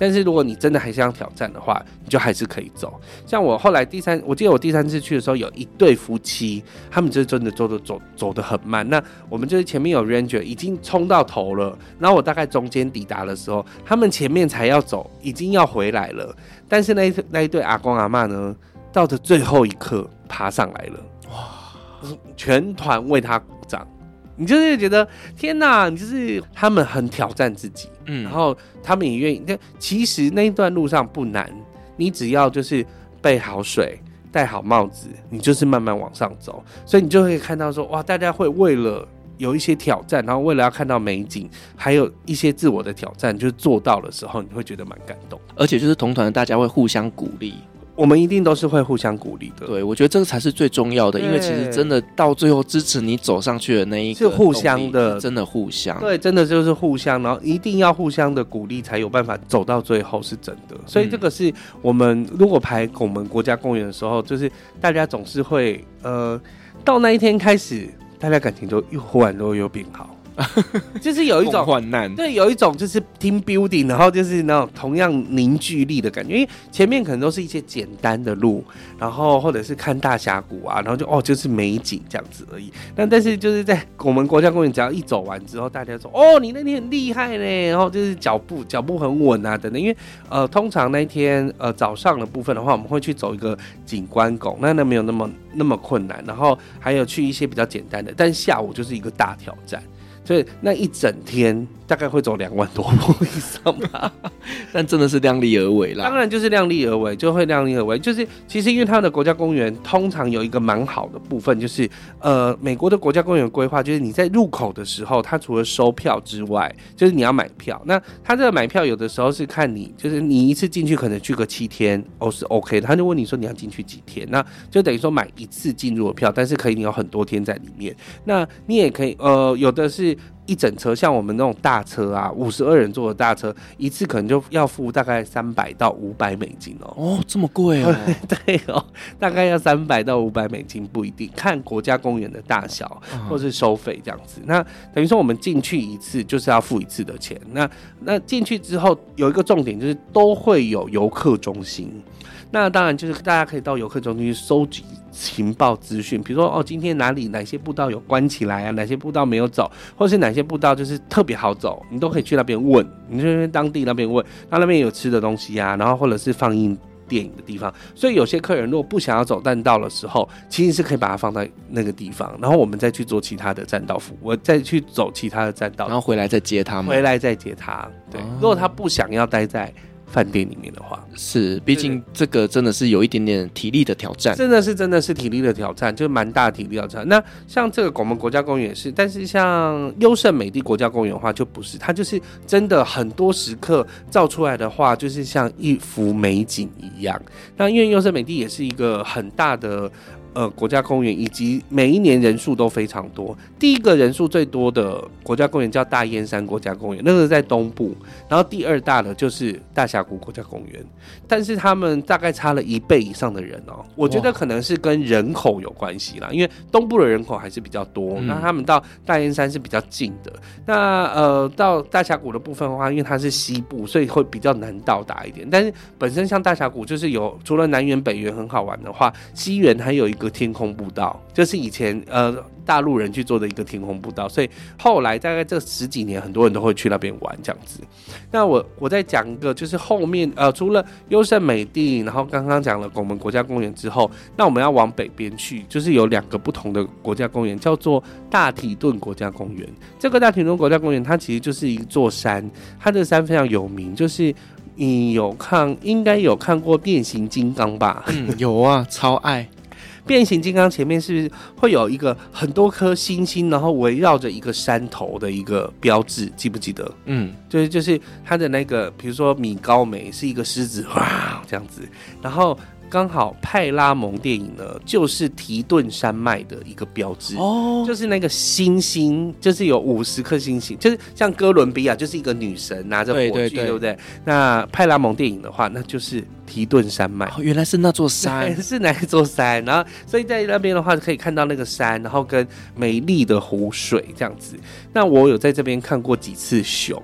但是如果你真的还想挑战的话，你就还是可以走。像我后来第三，我记得我第三次去的时候，有一对夫妻，他们就真的走的走走得很慢。那我们就是前面有 ranger 已经冲到头了，然后我大概中间抵达的时候，他们前面才要走，已经要回来了。但是那一那一对阿公阿嬷呢，到的最后一刻爬上来了，哇！全团为他鼓掌。你就是觉得天哪，你就是他们很挑战自己，嗯，然后他们也愿意。那其实那一段路上不难，你只要就是备好水，戴好帽子，你就是慢慢往上走。所以你就会看到说，哇，大家会为了有一些挑战，然后为了要看到美景，还有一些自我的挑战，就是做到的时候，你会觉得蛮感动。而且就是同团的大家会互相鼓励。我们一定都是会互相鼓励的。对，我觉得这个才是最重要的，因为其实真的到最后支持你走上去的那一个是互相的，真的互相。对，真的就是互相，然后一定要互相的鼓励，才有办法走到最后，是真的。所以这个是我们如果排我们国家公园的时候，就是大家总是会呃，到那一天开始，大家感情就又忽然都又变好。<laughs> 就是有一种患难，对，有一种就是 team building，然后就是那种同样凝聚力的感觉。因为前面可能都是一些简单的路，然后或者是看大峡谷啊，然后就哦就是美景这样子而已。但但是就是在我们国家公园，只要一走完之后，大家说哦你那天很厉害嘞，然后就是脚步脚步很稳啊等等。因为呃通常那一天呃早上的部分的话，我们会去走一个景观拱，那那没有那么那么困难。然后还有去一些比较简单的，但下午就是一个大挑战。所以那一整天大概会走两万多步以上吧，<laughs> 但真的是量力而为啦。当然就是量力而为，就会量力而为。就是其实因为他们的国家公园通常有一个蛮好的部分，就是呃，美国的国家公园规划就是你在入口的时候，它除了收票之外，就是你要买票。那他这个买票有的时候是看你，就是你一次进去可能去个七天哦是 OK 的，他就问你说你要进去几天，那就等于说买一次进入的票，但是可以你有很多天在里面。那你也可以呃，有的是。一整车像我们那种大车啊，五十二人坐的大车，一次可能就要付大概三百到五百美金哦。哦，这么贵哦？<laughs> 对哦，大概要三百到五百美金，不一定看国家公园的大小或是收费这样子。那等于说我们进去一次就是要付一次的钱。那那进去之后有一个重点就是都会有游客中心。那当然就是大家可以到游客中心去收集情报资讯，比如说哦，今天哪里哪些步道有关起来啊，哪些步道没有走，或是哪些步道就是特别好走，你都可以去那边问，你去当地那边问，那那边有吃的东西啊，然后或者是放映电影的地方，所以有些客人如果不想要走栈道的时候，其实是可以把它放在那个地方，然后我们再去做其他的栈道服务，我再去走其他的栈道，然后回来再接他们，回来再接他。对，如果他不想要待在。饭店里面的话是，毕竟这个真的是有一点点体力的挑战，真的是真的是体力的挑战，就蛮大的体力挑战。那像这个拱门国家公园也是，但是像优胜美地国家公园的话就不是，它就是真的很多时刻照出来的话，就是像一幅美景一样。那因为优胜美地也是一个很大的。呃，国家公园以及每一年人数都非常多。第一个人数最多的国家公园叫大燕山国家公园，那个在东部。然后第二大的就是大峡谷国家公园，但是他们大概差了一倍以上的人哦。我觉得可能是跟人口有关系啦，因为东部的人口还是比较多，那他们到大燕山是比较近的。那呃，到大峡谷的部分的话，因为它是西部，所以会比较难到达一点。但是本身像大峡谷就是有除了南园北园很好玩的话，西园还有一个。天空步道，就是以前呃大陆人去做的一个天空步道，所以后来大概这十几年，很多人都会去那边玩这样子。那我我再讲一个，就是后面呃除了优胜美地，然后刚刚讲了拱门国家公园之后，那我们要往北边去，就是有两个不同的国家公园，叫做大提顿国家公园。这个大提顿国家公园它其实就是一座山，它的山非常有名，就是你有看应该有看过变形金刚吧？有啊，超爱。变形金刚前面是不是会有一个很多颗星星，然后围绕着一个山头的一个标志？记不记得？嗯，就是就是它的那个，比如说米高梅是一个狮子，哇，这样子，然后。刚好派拉蒙电影呢，就是提顿山脉的一个标志哦，就是那个星星，就是有五十颗星星，就是像哥伦比亚就是一个女神拿着火炬，对，对，对，对不对？那派拉蒙电影的话，那就是提顿山脉，哦，原来是那座山，<laughs> 是哪一座山？然后所以在那边的话，可以看到那个山，然后跟美丽的湖水这样子。那我有在这边看过几次熊。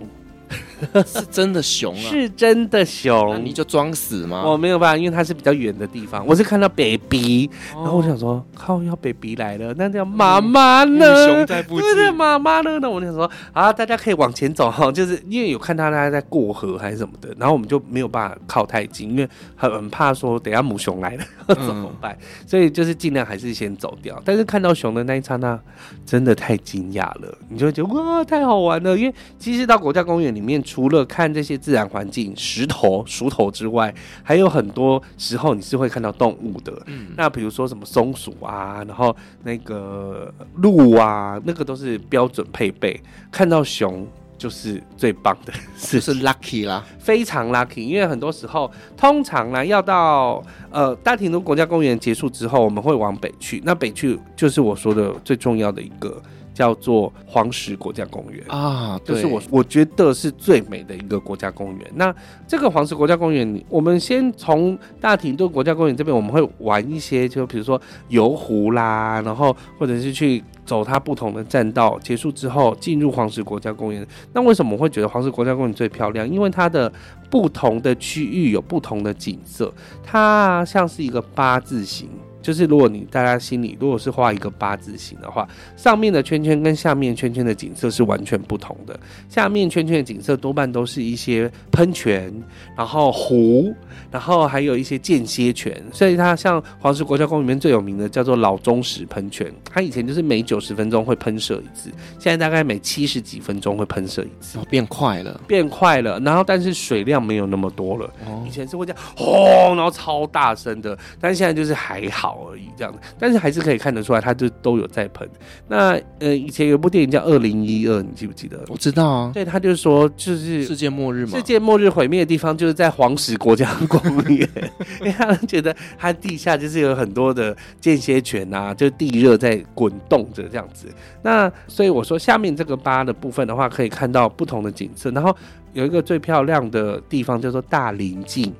<laughs> 是真的熊啊！是真的熊，你就装死吗？我没有办法，因为它是比较远的地方。我是看到 baby，然后我想说，靠，要 baby 来了，那叫妈妈呢？熊在附近，对，妈妈呢？那我就想说，啊，大家可以往前走哈，就是因为有看到大家在过河还是什么的，然后我们就没有办法靠太近，因为很怕说等下母熊来了 <laughs> 怎么办？嗯、所以就是尽量还是先走掉。但是看到熊的那一刹那，真的太惊讶了，你就会觉得哇，太好玩了。因为其实到国家公园里面。除了看这些自然环境、石头、熟头之外，还有很多时候你是会看到动物的。嗯，那比如说什么松鼠啊，然后那个鹿啊，那个都是标准配备。看到熊就是最棒的事，是 lucky 啦，非常 lucky。因为很多时候，通常呢，要到呃大庭都国家公园结束之后，我们会往北去。那北去就是我说的最重要的一个。叫做黄石国家公园啊，就是我我觉得是最美的一个国家公园。那这个黄石国家公园，我们先从大停顿国家公园这边，我们会玩一些，就比如说游湖啦，然后或者是去走它不同的栈道。结束之后进入黄石国家公园。那为什么我会觉得黄石国家公园最漂亮？因为它的不同的区域有不同的景色，它像是一个八字形。就是如果你大家心里如果是画一个八字形的话，上面的圈圈跟下面圈圈的景色是完全不同的。下面圈圈的景色多半都是一些喷泉，然后湖，然后还有一些间歇泉。所以它像黄石国家公园里面最有名的叫做老钟石喷泉，它以前就是每九十分钟会喷射一次，现在大概每七十几分钟会喷射一次，变快了，变快了。然后但是水量没有那么多了，以前是会这样轰，然后超大声的，但是现在就是还好。而已这样子，但是还是可以看得出来，他就都有在喷。那呃，以前有部电影叫《二零一二》，你记不记得？我知道啊。对，他就是说，就是世界末日嘛。世界末日毁灭的地方就是在黄石国家公园，<laughs> 因为他们觉得它地下就是有很多的间歇泉啊，就地热在滚动着这样子。那所以我说，下面这个疤的部分的话，可以看到不同的景色。然后有一个最漂亮的地方叫做大林径。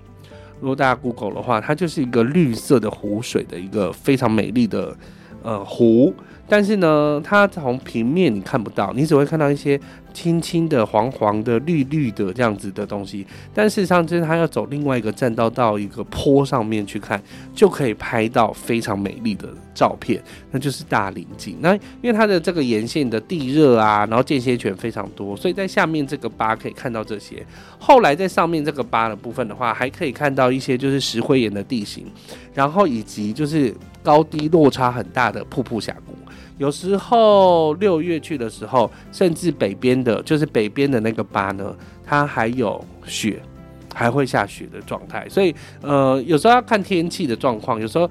如果大家 Google 的话，它就是一个绿色的湖水的一个非常美丽的呃湖，但是呢，它从平面你看不到，你只会看到一些。青青的、黄黄的、绿绿的这样子的东西，但事实上就是它要走另外一个栈道到一个坡上面去看，就可以拍到非常美丽的照片，那就是大林径。那因为它的这个沿线的地热啊，然后间歇泉非常多，所以在下面这个疤可以看到这些。后来在上面这个疤的部分的话，还可以看到一些就是石灰岩的地形，然后以及就是高低落差很大的瀑布峡谷。有时候六月去的时候，甚至北边的，就是北边的那个巴呢，它还有雪，还会下雪的状态。所以，呃，有时候要看天气的状况，有时候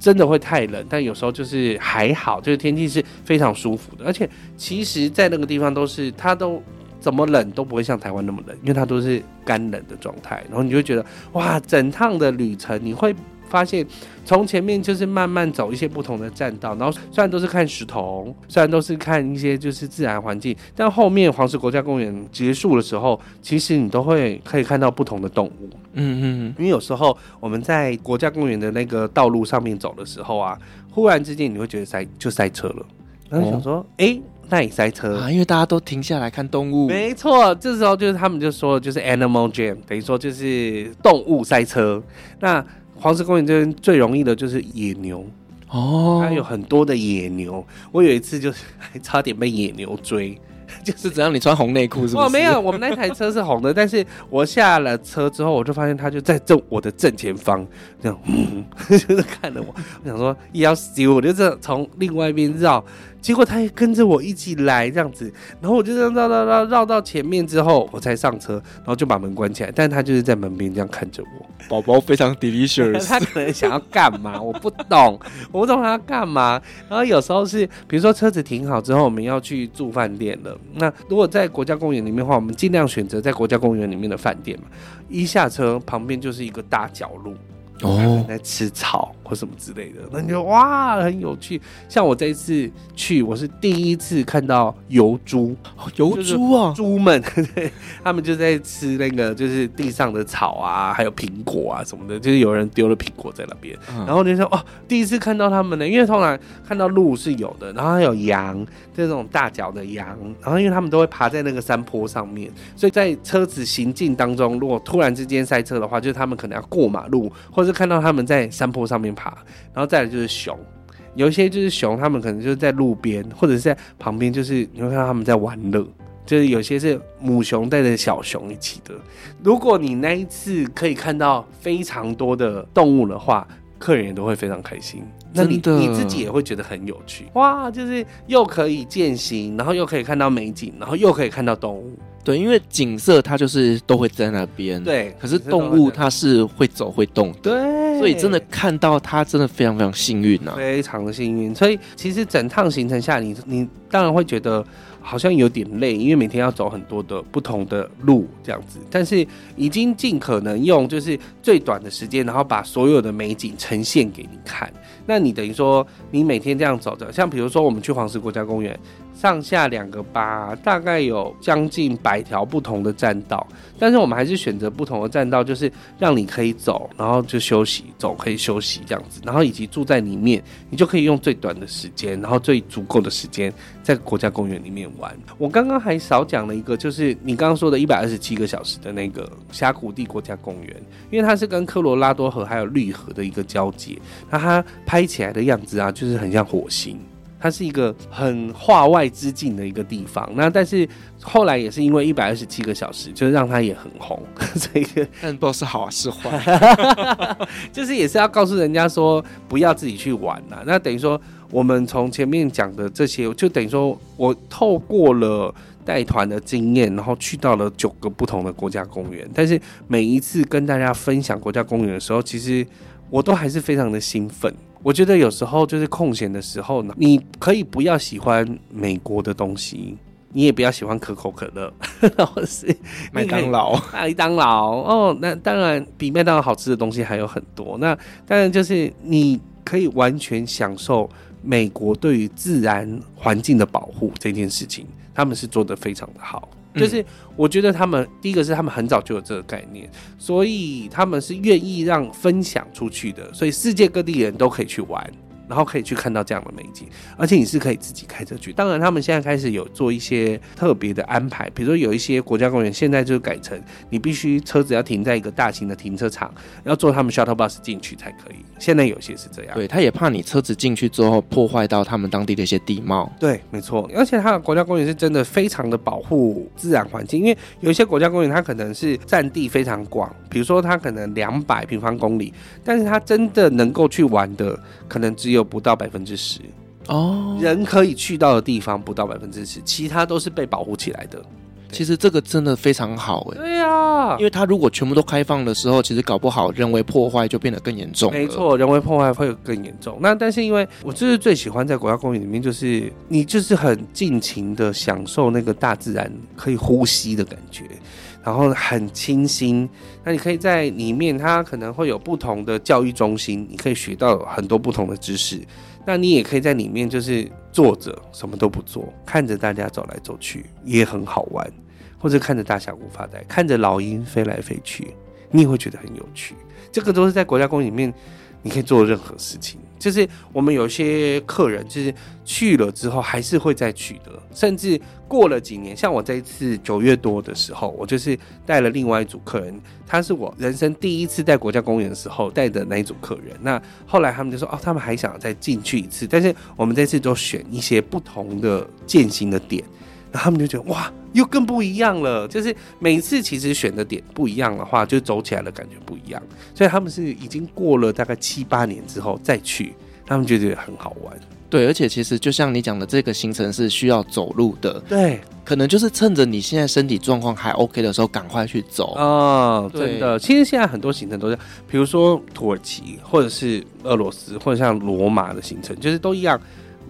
真的会太冷，但有时候就是还好，就是天气是非常舒服的。而且，其实，在那个地方都是它都怎么冷都不会像台湾那么冷，因为它都是干冷的状态。然后你就会觉得，哇，整趟的旅程你会。发现从前面就是慢慢走一些不同的栈道，然后虽然都是看石头，虽然都是看一些就是自然环境，但后面黄石国家公园结束的时候，其实你都会可以看到不同的动物。嗯嗯嗯，因为有时候我们在国家公园的那个道路上面走的时候啊，忽然之间你会觉得塞就塞车了，然后想说，哎、哦，那里塞车啊？因为大家都停下来看动物。没错，这时候就是他们就说就是 animal jam，等于说就是动物塞车。那黄石公园这边最容易的就是野牛哦，它有很多的野牛。我有一次就是 <laughs> 还差点被野牛追，<laughs> 就是只要你穿红内裤是不是？哦，没有，我们那台车是红的，但是我下了车之后，我就发现它就在正我的正前方，这样，嗯，<laughs> 就是看着我，我想说要死，我就这从另外一边绕。结果他也跟着我一起来这样子，然后我就这样绕绕绕绕到前面之后，我才上车，然后就把门关起来。但是他就是在门边这样看着我，宝宝非常 delicious。<laughs> 他可能想要干嘛？我不懂，<laughs> 我不懂他要干嘛。然后有时候是，比如说车子停好之后，我们要去住饭店了。那如果在国家公园里面的话，我们尽量选择在国家公园里面的饭店嘛。一下车旁边就是一个大角落。哦，在吃草或什么之类的，那你就哇，很有趣。像我这一次去，我是第一次看到油猪，油猪啊，猪们，<laughs> 对，他们就在吃那个就是地上的草啊，还有苹果啊什么的，就是有人丢了苹果在那边，嗯、然后就说哦，第一次看到他们呢，因为通常看到鹿是有的，然后还有羊，这种大脚的羊，然后因为他们都会爬在那个山坡上面，所以在车子行进当中，如果突然之间塞车的话，就是他们可能要过马路或者。看到他们在山坡上面然后再来就是熊，有一些就是熊，他们可能就是在路边或者是在旁边，就是你会看到他们在玩乐，就是有些是母熊带着小熊一起的。如果你那一次可以看到非常多的动物的话，客人也都会非常开心。那你你自己也会觉得很有趣哇，就是又可以践行，然后又可以看到美景，然后又可以看到动物。对，因为景色它就是都会在那边。对，可是动物它是会走会动。的。对，所以真的看到它，真的非常非常幸运啊，非常的幸运。所以其实整趟行程下，你你当然会觉得。好像有点累，因为每天要走很多的不同的路这样子，但是已经尽可能用就是最短的时间，然后把所有的美景呈现给你看。那你等于说，你每天这样走着，像比如说我们去黄石国家公园。上下两个巴，大概有将近百条不同的栈道，但是我们还是选择不同的栈道，就是让你可以走，然后就休息，走可以休息这样子，然后以及住在里面，你就可以用最短的时间，然后最足够的时间在国家公园里面玩。我刚刚还少讲了一个，就是你刚刚说的一百二十七个小时的那个峡谷地国家公园，因为它是跟科罗拉多河还有绿河的一个交界，那它拍起来的样子啊，就是很像火星。它是一个很化外之境的一个地方，那但是后来也是因为一百二十七个小时，就是让它也很红，<laughs> 这个但不知道是好是坏，<laughs> 就是也是要告诉人家说不要自己去玩呐。那等于说我们从前面讲的这些，就等于说我透过了带团的经验，然后去到了九个不同的国家公园，但是每一次跟大家分享国家公园的时候，其实我都还是非常的兴奋。我觉得有时候就是空闲的时候呢，你可以不要喜欢美国的东西，你也不要喜欢可口可乐，<laughs> 或者是麦当劳、麦当劳哦。那当然比麦当劳好吃的东西还有很多。那当然就是你可以完全享受美国对于自然环境的保护这件事情，他们是做得非常的好。就是我觉得他们第一个是他们很早就有这个概念，所以他们是愿意让分享出去的，所以世界各地人都可以去玩。然后可以去看到这样的美景，而且你是可以自己开车去。当然，他们现在开始有做一些特别的安排，比如说有一些国家公园现在就改成你必须车子要停在一个大型的停车场，要坐他们 shuttle bus 进去才可以。现在有些是这样，对，他也怕你车子进去之后破坏到他们当地的一些地貌。对，没错。而且它的国家公园是真的非常的保护自然环境，因为有一些国家公园它可能是占地非常广，比如说它可能两百平方公里，但是它真的能够去玩的可能只有。不到百分之十哦，人可以去到的地方不到百分之十，其他都是被保护起来的。其实这个真的非常好哎。对呀，因为它如果全部都开放的时候，其实搞不好人为破坏就变得更严重。没错，人为破坏会更严重。那但是因为我就是最喜欢在国家公园里面，就是你就是很尽情的享受那个大自然可以呼吸的感觉。然后很清新，那你可以在里面，它可能会有不同的教育中心，你可以学到很多不同的知识。那你也可以在里面就是坐着什么都不做，看着大家走来走去也很好玩，或者看着大峡谷发呆，看着老鹰飞来飞去，你也会觉得很有趣。这个都是在国家公园里面你可以做任何事情。就是我们有些客人，就是去了之后还是会再去的，甚至过了几年，像我这一次九月多的时候，我就是带了另外一组客人，他是我人生第一次在国家公园的时候带的那一组客人。那后来他们就说，哦，他们还想再进去一次，但是我们这次都选一些不同的践行的点。然后他们就觉得哇，又更不一样了。就是每一次其实选的点不一样的话，就走起来的感觉不一样。所以他们是已经过了大概七八年之后再去，他们觉得很好玩。对，而且其实就像你讲的，这个行程是需要走路的。对，可能就是趁着你现在身体状况还 OK 的时候，赶快去走啊、哦！真的，其实现在很多行程都是，比如说土耳其，或者是俄罗斯，或者像罗马的行程，就是都一样。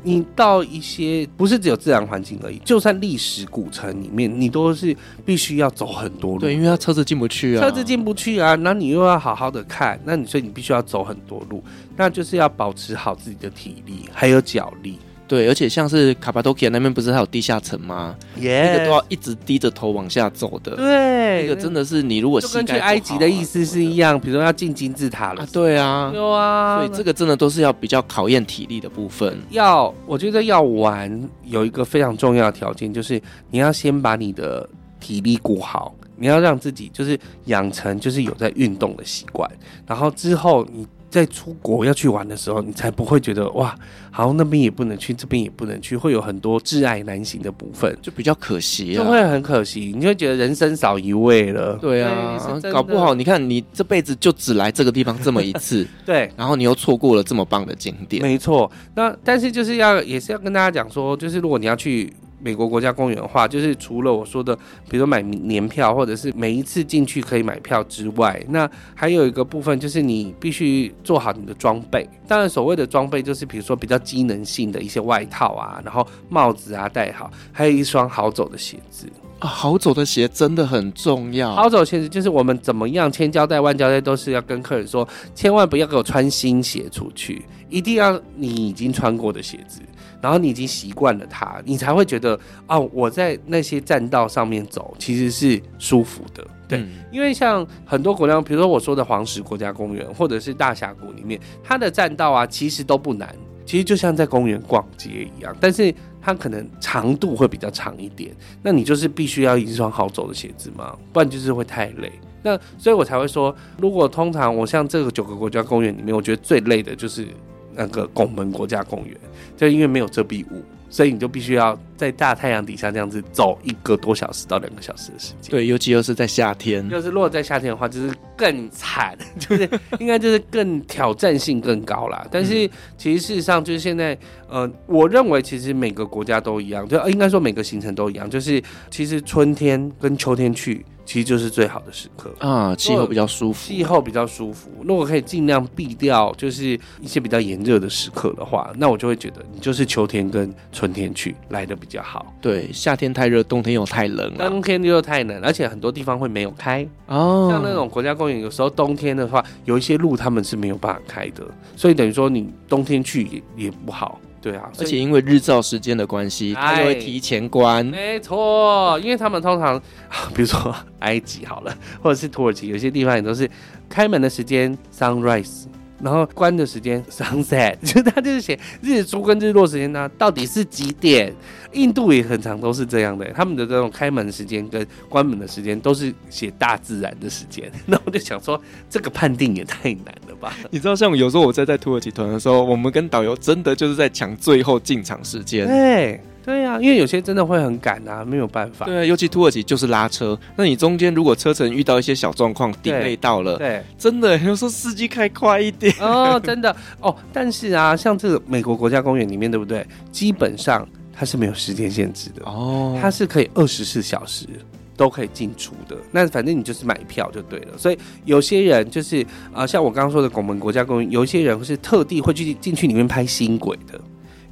你到一些不是只有自然环境而已，就算历史古城里面，你都是必须要走很多路。对，因为它车子进不去啊，车子进不去啊，那你又要好好的看，那你所以你必须要走很多路，那就是要保持好自己的体力还有脚力。对，而且像是卡帕多奇亚那边不是还有地下城吗？Yes. 那个都要一直低着头往下走的。对，那个真的是你如果就跟去埃及的意思是一样，比如说要进金字塔了。啊，对啊，有啊。所以这个真的都是要比较考验体力的部分。要，我觉得要玩有一个非常重要的条件，就是你要先把你的体力顾好，你要让自己就是养成就是有在运动的习惯，然后之后你。在出国要去玩的时候，你才不会觉得哇，好像那边也不能去，这边也不能去，会有很多挚爱难行的部分，就比较可惜，就会很可惜，你会觉得人生少一位了。对啊，搞不好你看你这辈子就只来这个地方这么一次，<laughs> 对，然后你又错过了这么棒的景点。没错，那但是就是要也是要跟大家讲说，就是如果你要去。美国国家公园的话，就是除了我说的，比如说买年票，或者是每一次进去可以买票之外，那还有一个部分就是你必须做好你的装备。当然，所谓的装备就是比如说比较机能性的一些外套啊，然后帽子啊戴好，还有一双好走的鞋子。啊，好走的鞋真的很重要。好走鞋子就是我们怎么样千交代万交代，都是要跟客人说，千万不要给我穿新鞋出去，一定要你已经穿过的鞋子，然后你已经习惯了它，你才会觉得哦，我在那些栈道上面走其实是舒服的。对，嗯、因为像很多国家，比如说我说的黄石国家公园，或者是大峡谷里面，它的栈道啊，其实都不难，其实就像在公园逛街一样，但是。它可能长度会比较长一点，那你就是必须要一双好走的鞋子嘛，不然就是会太累。那所以我才会说，如果通常我像这个九个国家公园里面，我觉得最累的就是那个拱门国家公园，就因为没有遮蔽物。所以你就必须要在大太阳底下这样子走一个多小时到两个小时的时间。对，尤其又是在夏天。就是如果在夏天的话，就是更惨，<laughs> 就是应该就是更挑战性更高啦。但是其实事实上，就是现在，呃，我认为其实每个国家都一样，就应该说每个行程都一样，就是其实春天跟秋天去。其实就是最好的时刻啊，气候比较舒服，气候比较舒服。如果可以尽量避掉，就是一些比较炎热的时刻的话，那我就会觉得你就是秋天跟春天去来的比较好。对，夏天太热，冬天又太冷，冬天又太冷，而且很多地方会没有开哦。像那种国家公园，有时候冬天的话，有一些路他们是没有办法开的，所以等于说你冬天去也也不好。对啊，而且因为日照时间的关系，它就会提前关。没错，因为他们通常，<laughs> 比如说埃及好了，或者是土耳其，有些地方也都是开门的时间 sunrise。然后关的时间 sunset，<laughs> 就他就是写日出跟日落时间呢，到底是几点？印度也很常都是这样的，他们的这种开门的时间跟关门的时间都是写大自然的时间。<laughs> 那我就想说，这个判定也太难了吧？<laughs> 你知道，像有时候我在在土耳其团的时候，我们跟导游真的就是在抢最后进场时间。对。对呀、啊，因为有些真的会很赶啊，没有办法。对、啊，尤其土耳其就是拉车，那你中间如果车程遇到一些小状况，delay 到了，对，真的有时候司机开快一点哦，真的哦。但是啊，像这个美国国家公园里面，对不对？基本上它是没有时间限制的哦，它是可以二十四小时都可以进出的。那反正你就是买票就对了。所以有些人就是啊、呃，像我刚刚说的拱门国家公园，有一些人是特地会去进去里面拍新轨的。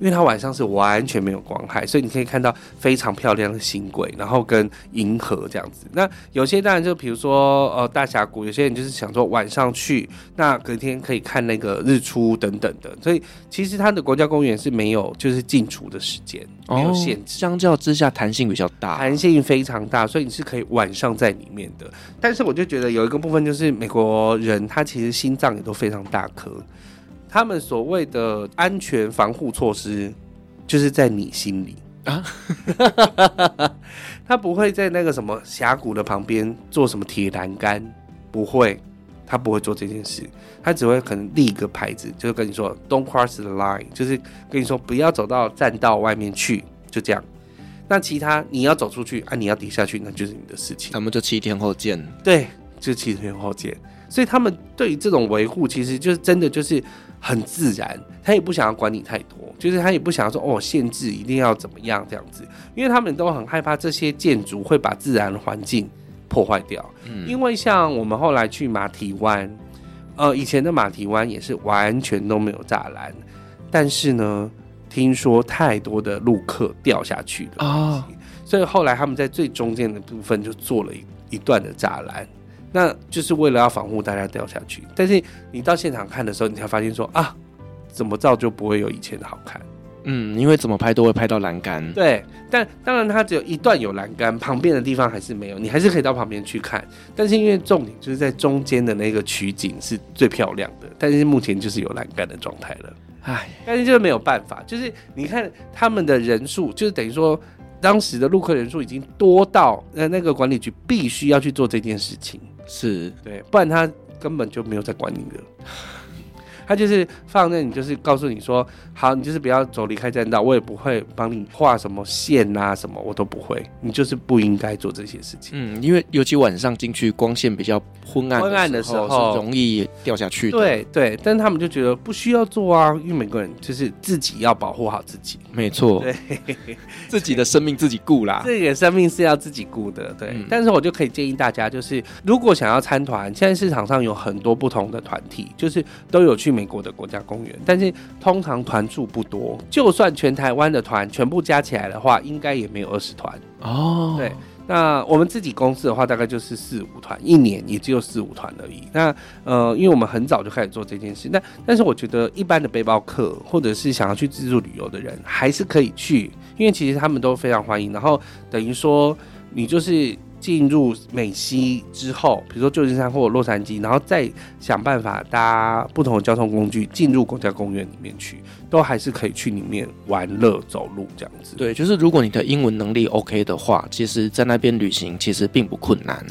因为它晚上是完全没有光害，所以你可以看到非常漂亮的星轨，然后跟银河这样子。那有些当然就比如说呃大峡谷，有些人就是想说晚上去，那隔天可以看那个日出等等的。所以其实它的国家公园是没有就是进出的时间，没有限制。相较之下弹性比较大，弹性非常大，所以你是可以晚上在里面的。但是我就觉得有一个部分就是美国人他其实心脏也都非常大颗。他们所谓的安全防护措施，就是在你心里啊，<laughs> 他不会在那个什么峡谷的旁边做什么铁栏杆，不会，他不会做这件事，他只会可能立一个牌子，就是跟你说 “Don't cross the line”，就是跟你说不要走到栈道外面去，就这样。那其他你要走出去啊，你要跌下去，那就是你的事情。他们就七天后见，对，就七天后见。所以他们对于这种维护，其实就是真的就是。很自然，他也不想要管你太多，就是他也不想要说哦，限制一定要怎么样这样子，因为他们都很害怕这些建筑会把自然环境破坏掉。嗯，因为像我们后来去马蹄湾，呃，以前的马蹄湾也是完全都没有栅栏，但是呢，听说太多的路客掉下去了啊，哦，所以后来他们在最中间的部分就做了一一段的栅栏。那就是为了要防护大家掉下去，但是你到现场看的时候，你才发现说啊，怎么照就不会有以前的好看。嗯，因为怎么拍都会拍到栏杆。对，但当然它只有一段有栏杆，旁边的地方还是没有，你还是可以到旁边去看。但是因为重点就是在中间的那个取景是最漂亮的，但是目前就是有栏杆的状态了。唉，但是就是没有办法，就是你看他们的人数，就是等于说当时的陆客人数已经多到呃那个管理局必须要去做这件事情。是对，不然他根本就没有在管你的。他就是放任你，就是告诉你说，好，你就是不要走离开栈道，我也不会帮你画什么线啊，什么我都不会，你就是不应该做这些事情。嗯，因为尤其晚上进去，光线比较昏暗，昏暗的时候是容易掉下去的。对对，但他们就觉得不需要做啊，因为每个人就是自己要保护好自己。没错，对，自己的生命自己顾啦，<laughs> 自己的生命是要自己顾的。对，嗯、但是我就可以建议大家，就是如果想要参团，现在市场上有很多不同的团体，就是都有去美国的国家公园，但是通常团数不多，就算全台湾的团全部加起来的话，应该也没有二十团哦。对。那我们自己公司的话，大概就是四五团，一年也只有四五团而已。那呃，因为我们很早就开始做这件事，那但是我觉得一般的背包客或者是想要去自助旅游的人，还是可以去，因为其实他们都非常欢迎。然后等于说，你就是。进入美西之后，比如说旧金山或者洛杉矶，然后再想办法搭不同的交通工具进入国家公园里面去，都还是可以去里面玩乐、走路这样子。对，就是如果你的英文能力 OK 的话，其实在那边旅行其实并不困难。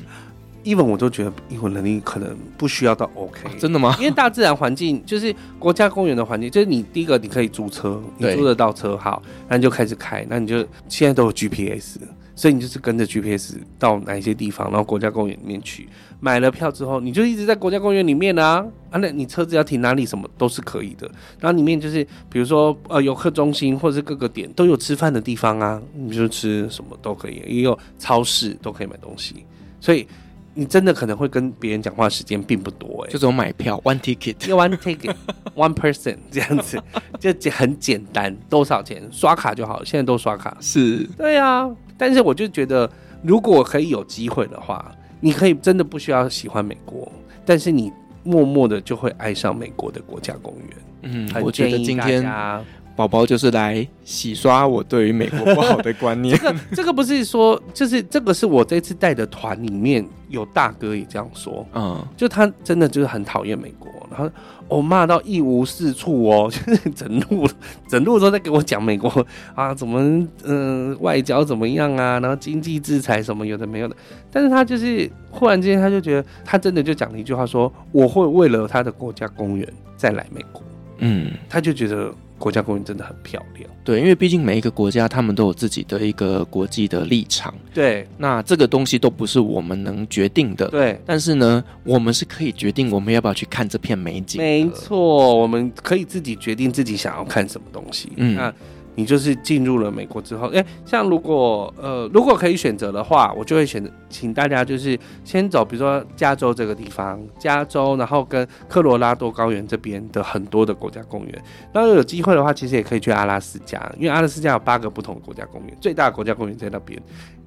英文我都觉得英文能力可能不需要到 OK。啊，真的吗？因为大自然环境就是国家公园的环境，就是你第一个你可以租车，你租得到车好，那你就开始开，那你就现在都有 GPS。所以你就是跟着 GPS 到哪一些地方，然后国家公园里面去。买了票之后，你就一直在国家公园里面啊啊！那你车子要停哪里，什么都是可以的。然后里面就是，比如说呃游客中心或者是各个点都有吃饭的地方啊，你就吃什么都可以，也有超市都可以买东西。所以你真的可能会跟别人讲话时间并不多哎、这种买票 one ticket，one ticket，one <laughs> person 这样子 <laughs> 就很简单，多少钱刷卡就好，现在都刷卡。是，对啊。但是我就觉得，如果可以有机会的话，你可以真的不需要喜欢美国，但是你默默的就会爱上美国的国家公园。嗯，我觉得今天宝宝就是来洗刷我对于美国不好的观念。这个这个不是说，就是这个是我这次带的团里面有大哥也这样说。嗯，就他真的就是很讨厌美国，然后。我骂到一无是处哦，<laughs> 就是整路整路都在给我讲美国啊，怎么嗯、呃、外交怎么样啊，然后经济制裁什么有的没有的，但是他就是忽然之间他就觉得他真的就讲了一句话说，我会为了他的国家公园再来美国，嗯，他就觉得。国家公园真的很漂亮，对，因为毕竟每一个国家他们都有自己的一个国际的立场，对，那这个东西都不是我们能决定的，对，但是呢，我们是可以决定我们要不要去看这片美景，没错，我们可以自己决定自己想要看什么东西，嗯。那你就是进入了美国之后，哎、像如果呃，如果可以选择的话，我就会选择，请大家就是先走，比如说加州这个地方，加州，然后跟科罗拉多高原这边的很多的国家公园。然有机会的话，其实也可以去阿拉斯加，因为阿拉斯加有八个不同的国家公园，最大的国家公园在那边，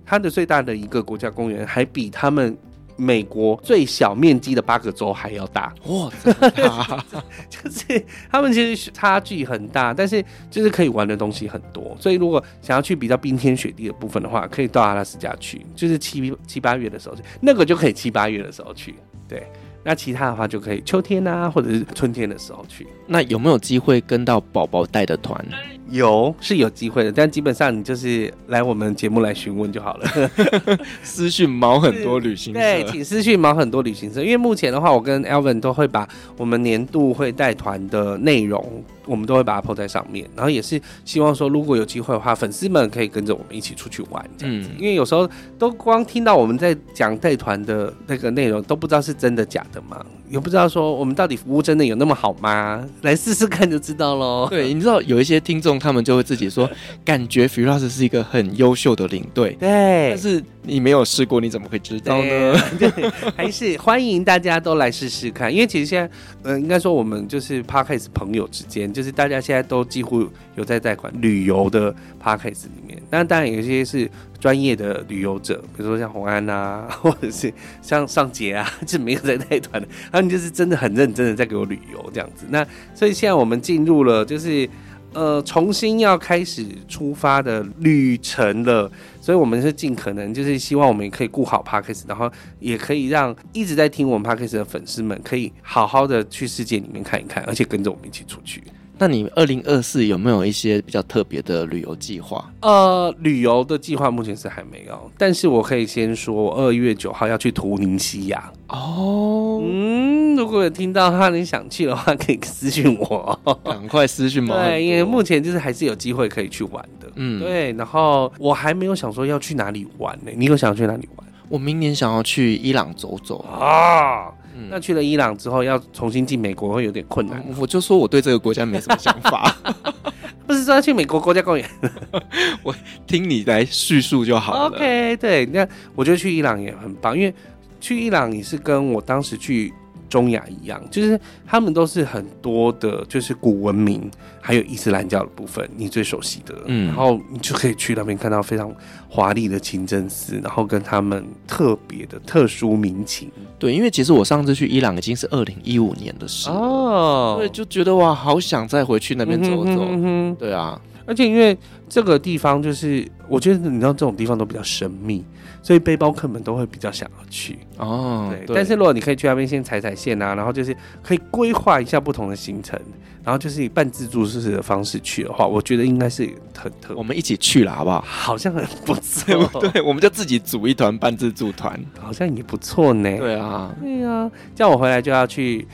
它的最大的一个国家公园还比他们。美国最小面积的八个州还要大哇！<laughs> 就是他们其实差距很大，但是就是可以玩的东西很多。所以如果想要去比较冰天雪地的部分的话，可以到阿拉斯加去，就是七七八月的时候去，那个就可以七八月的时候去。对，那其他的话就可以秋天啊，或者是春天的时候去。那有没有机会跟到宝宝带的团？有是有机会的，但基本上你就是来我们节目来询问就好了。<laughs> <laughs> 私讯毛很多旅行社，对，请私讯毛很多旅行社。因为目前的话，我跟 Alvin 都会把我们年度会带团的内容，我们都会把它 po 在上面。然后也是希望说，如果有机会的话，粉丝们可以跟着我们一起出去玩这样子。嗯，因为有时候都光听到我们在讲带团的那个内容，都不知道是真的假的嘛，也不知道说我们到底服务真的有那么好吗？来试试看就知道喽。<laughs> 对，你知道有一些听众。他们就会自己说，感觉 Firas 是一个很优秀的领队，对，但是你没有试过，你怎么会知道呢？对，<laughs> 还是欢迎大家都来试试看，因为其实现在，嗯、呃，应该说我们就是 Podcast 朋友之间，就是大家现在都几乎有在带团旅游的 Podcast 里面，那当然有些是专业的旅游者，比如说像红安啊，<laughs> 或者是像尚杰啊，<laughs> 就没有在带团的，他们就是真的很认真的在给我旅游这样子。那所以现在我们进入了就是。呃，重新要开始出发的旅程了，所以我们是尽可能就是希望我们也可以顾好 Podcast，然后也可以让一直在听我们 Podcast 的粉丝们可以好好的去世界里面看一看，而且跟着我们一起出去。那你二零二四有没有一些比较特别的旅游计划？呃，旅游的计划目前是还没有，但是我可以先说，我二月九号要去图尼西亚。哦，嗯，如果果有听到他你想去的话，可以私信我，赶快私信我。对，因为目前就是还是有机会可以去玩的。嗯，对。然后我还没有想说要去哪里玩呢？你有想要去哪里玩？我明年想要去伊朗走走啊。嗯、那去了伊朗之后，要重新进美国会有点困难。我就说我对这个国家没什么想法，<laughs> 不是说要去美国国家公园，<laughs> 我听你来叙述就好了。OK，对，那我觉得去伊朗也很棒，因为去伊朗你是跟我当时去。中亚一样，就是他们都是很多的，就是古文明，还有伊斯兰教的部分，你最熟悉的，嗯，然后你就可以去那边看到非常华丽的清真寺，然后跟他们特别的特殊民情。对，因为其实我上次去伊朗已经是二零一五年的事哦，所以就觉得哇，好想再回去那边走走。嗯哼，对啊，而且因为这个地方就是，我觉得你知道这种地方都比较神秘。所以背包客们都会比较想要去哦，对。对，但是如果你可以去那边先踩踩线啊，然后就是可以规划一下不同的行程，然后就是以半自助式的方式去的话，我觉得应该是很特。我们一起去了，好不好？好像很不错。<laughs> 对，我们就自己组一团半自助团，好像也不错呢。对啊，对啊，这样我回来就要去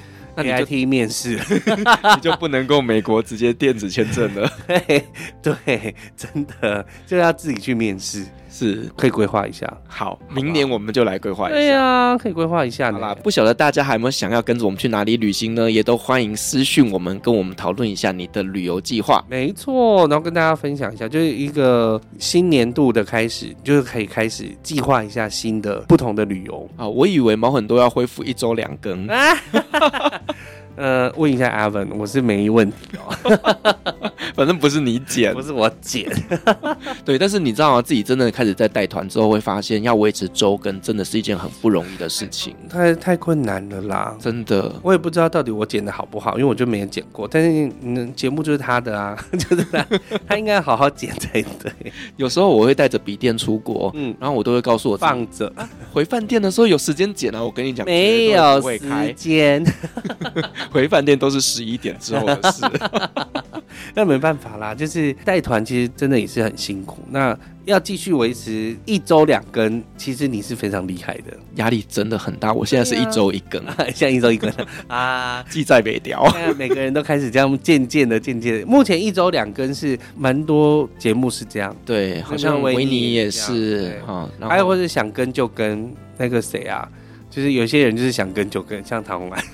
AIT 面试，<laughs> 你就不能够美国直接电子签证了。<laughs> 对对，真的就要自己去面试。是可以规划一下，好，明年我们就来规划一下。对呀、啊，可以规划一下。好啦，不晓得大家还有没有想要跟着我们去哪里旅行呢？也都欢迎私讯我们，跟我们讨论一下你的旅游计划。没错，然后跟大家分享一下，就是一个新年度的开始，就是可以开始计划一下新的不同的旅游啊。我以为毛很多要恢复一周两更。<laughs> 呃，问一下 Evan，我是没问题哦。<laughs> 反正不是你剪，不是我剪。<laughs> 对，但是你知道吗？自己真的开始在带团之后，会发现要维持周更真的是一件很不容易的事情，太太困难了啦。真的，我也不知道到底我剪的好不好，因为我就没有剪过。但是嗯，节目就是他的啊，<laughs> 就是他，他应该好好剪才对。有时候我会带着笔电出国，嗯，然后我都会告诉我放着，回饭店的时候有时间剪啊。我跟你讲，没有时间。回饭店都是十一点之后的事，<laughs> 那没办法啦，就是带团其实真的也是很辛苦。那要继续维持一周两更，其实你是非常厉害的，压力真的很大。我现在是一周一更，<laughs> 现在一周一更 <laughs> 啊，记在北调。每个人都开始这样渐渐的、渐渐的。目前一周两更是蛮多节目是这样，对，好像维尼也是哈，还有或是想跟就跟那个谁啊。就是有些人就是想跟就跟，像唐红安，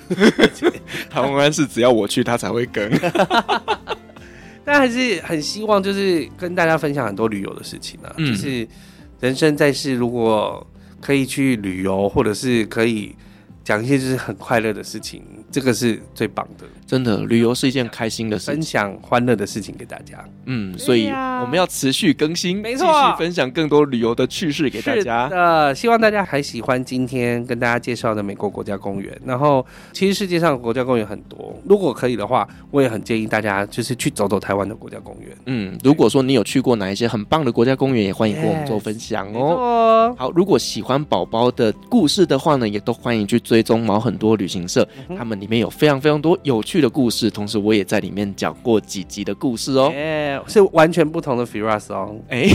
<laughs> 唐红安是只要我去他才会跟，<laughs> 但还是很希望就是跟大家分享很多旅游的事情啊，嗯、就是人生在世，如果可以去旅游，或者是可以讲一些就是很快乐的事情，这个是最棒的。真的，旅游是一件开心的事，分享欢乐的事情给大家。嗯，所以我们要持续更新，没错，继续分享更多旅游的趣事给大家。是的，希望大家还喜欢今天跟大家介绍的美国国家公园。然后，其实世界上国家公园很多，如果可以的话，我也很建议大家就是去走走台湾的国家公园。嗯，如果说你有去过哪一些很棒的国家公园，也欢迎跟我们做分享哦。好，如果喜欢宝宝的故事的话呢，也都欢迎去追踪毛很多旅行社，他们里面有非常非常多有趣的故事，同时我也在里面讲过几集的故事哦是完全不同的 Firas 哦，哎，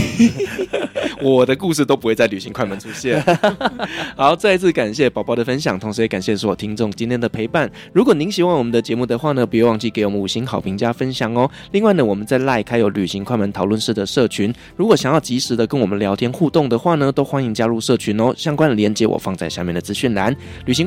<laughs> 我的故事都不会在旅行快门出现。<laughs> 好，再一次感谢宝宝的分享，同时也感谢所有听众今天的陪伴。如果您喜欢我们的节目的话呢，别忘记给我们五星好评加分享哦。另外呢，我们在 LINE 开有旅行快门讨论室的社群，如果想要及时的跟我们聊天互动的话呢，都欢迎加入社群哦。相关的链接我放在下面的资讯栏。旅行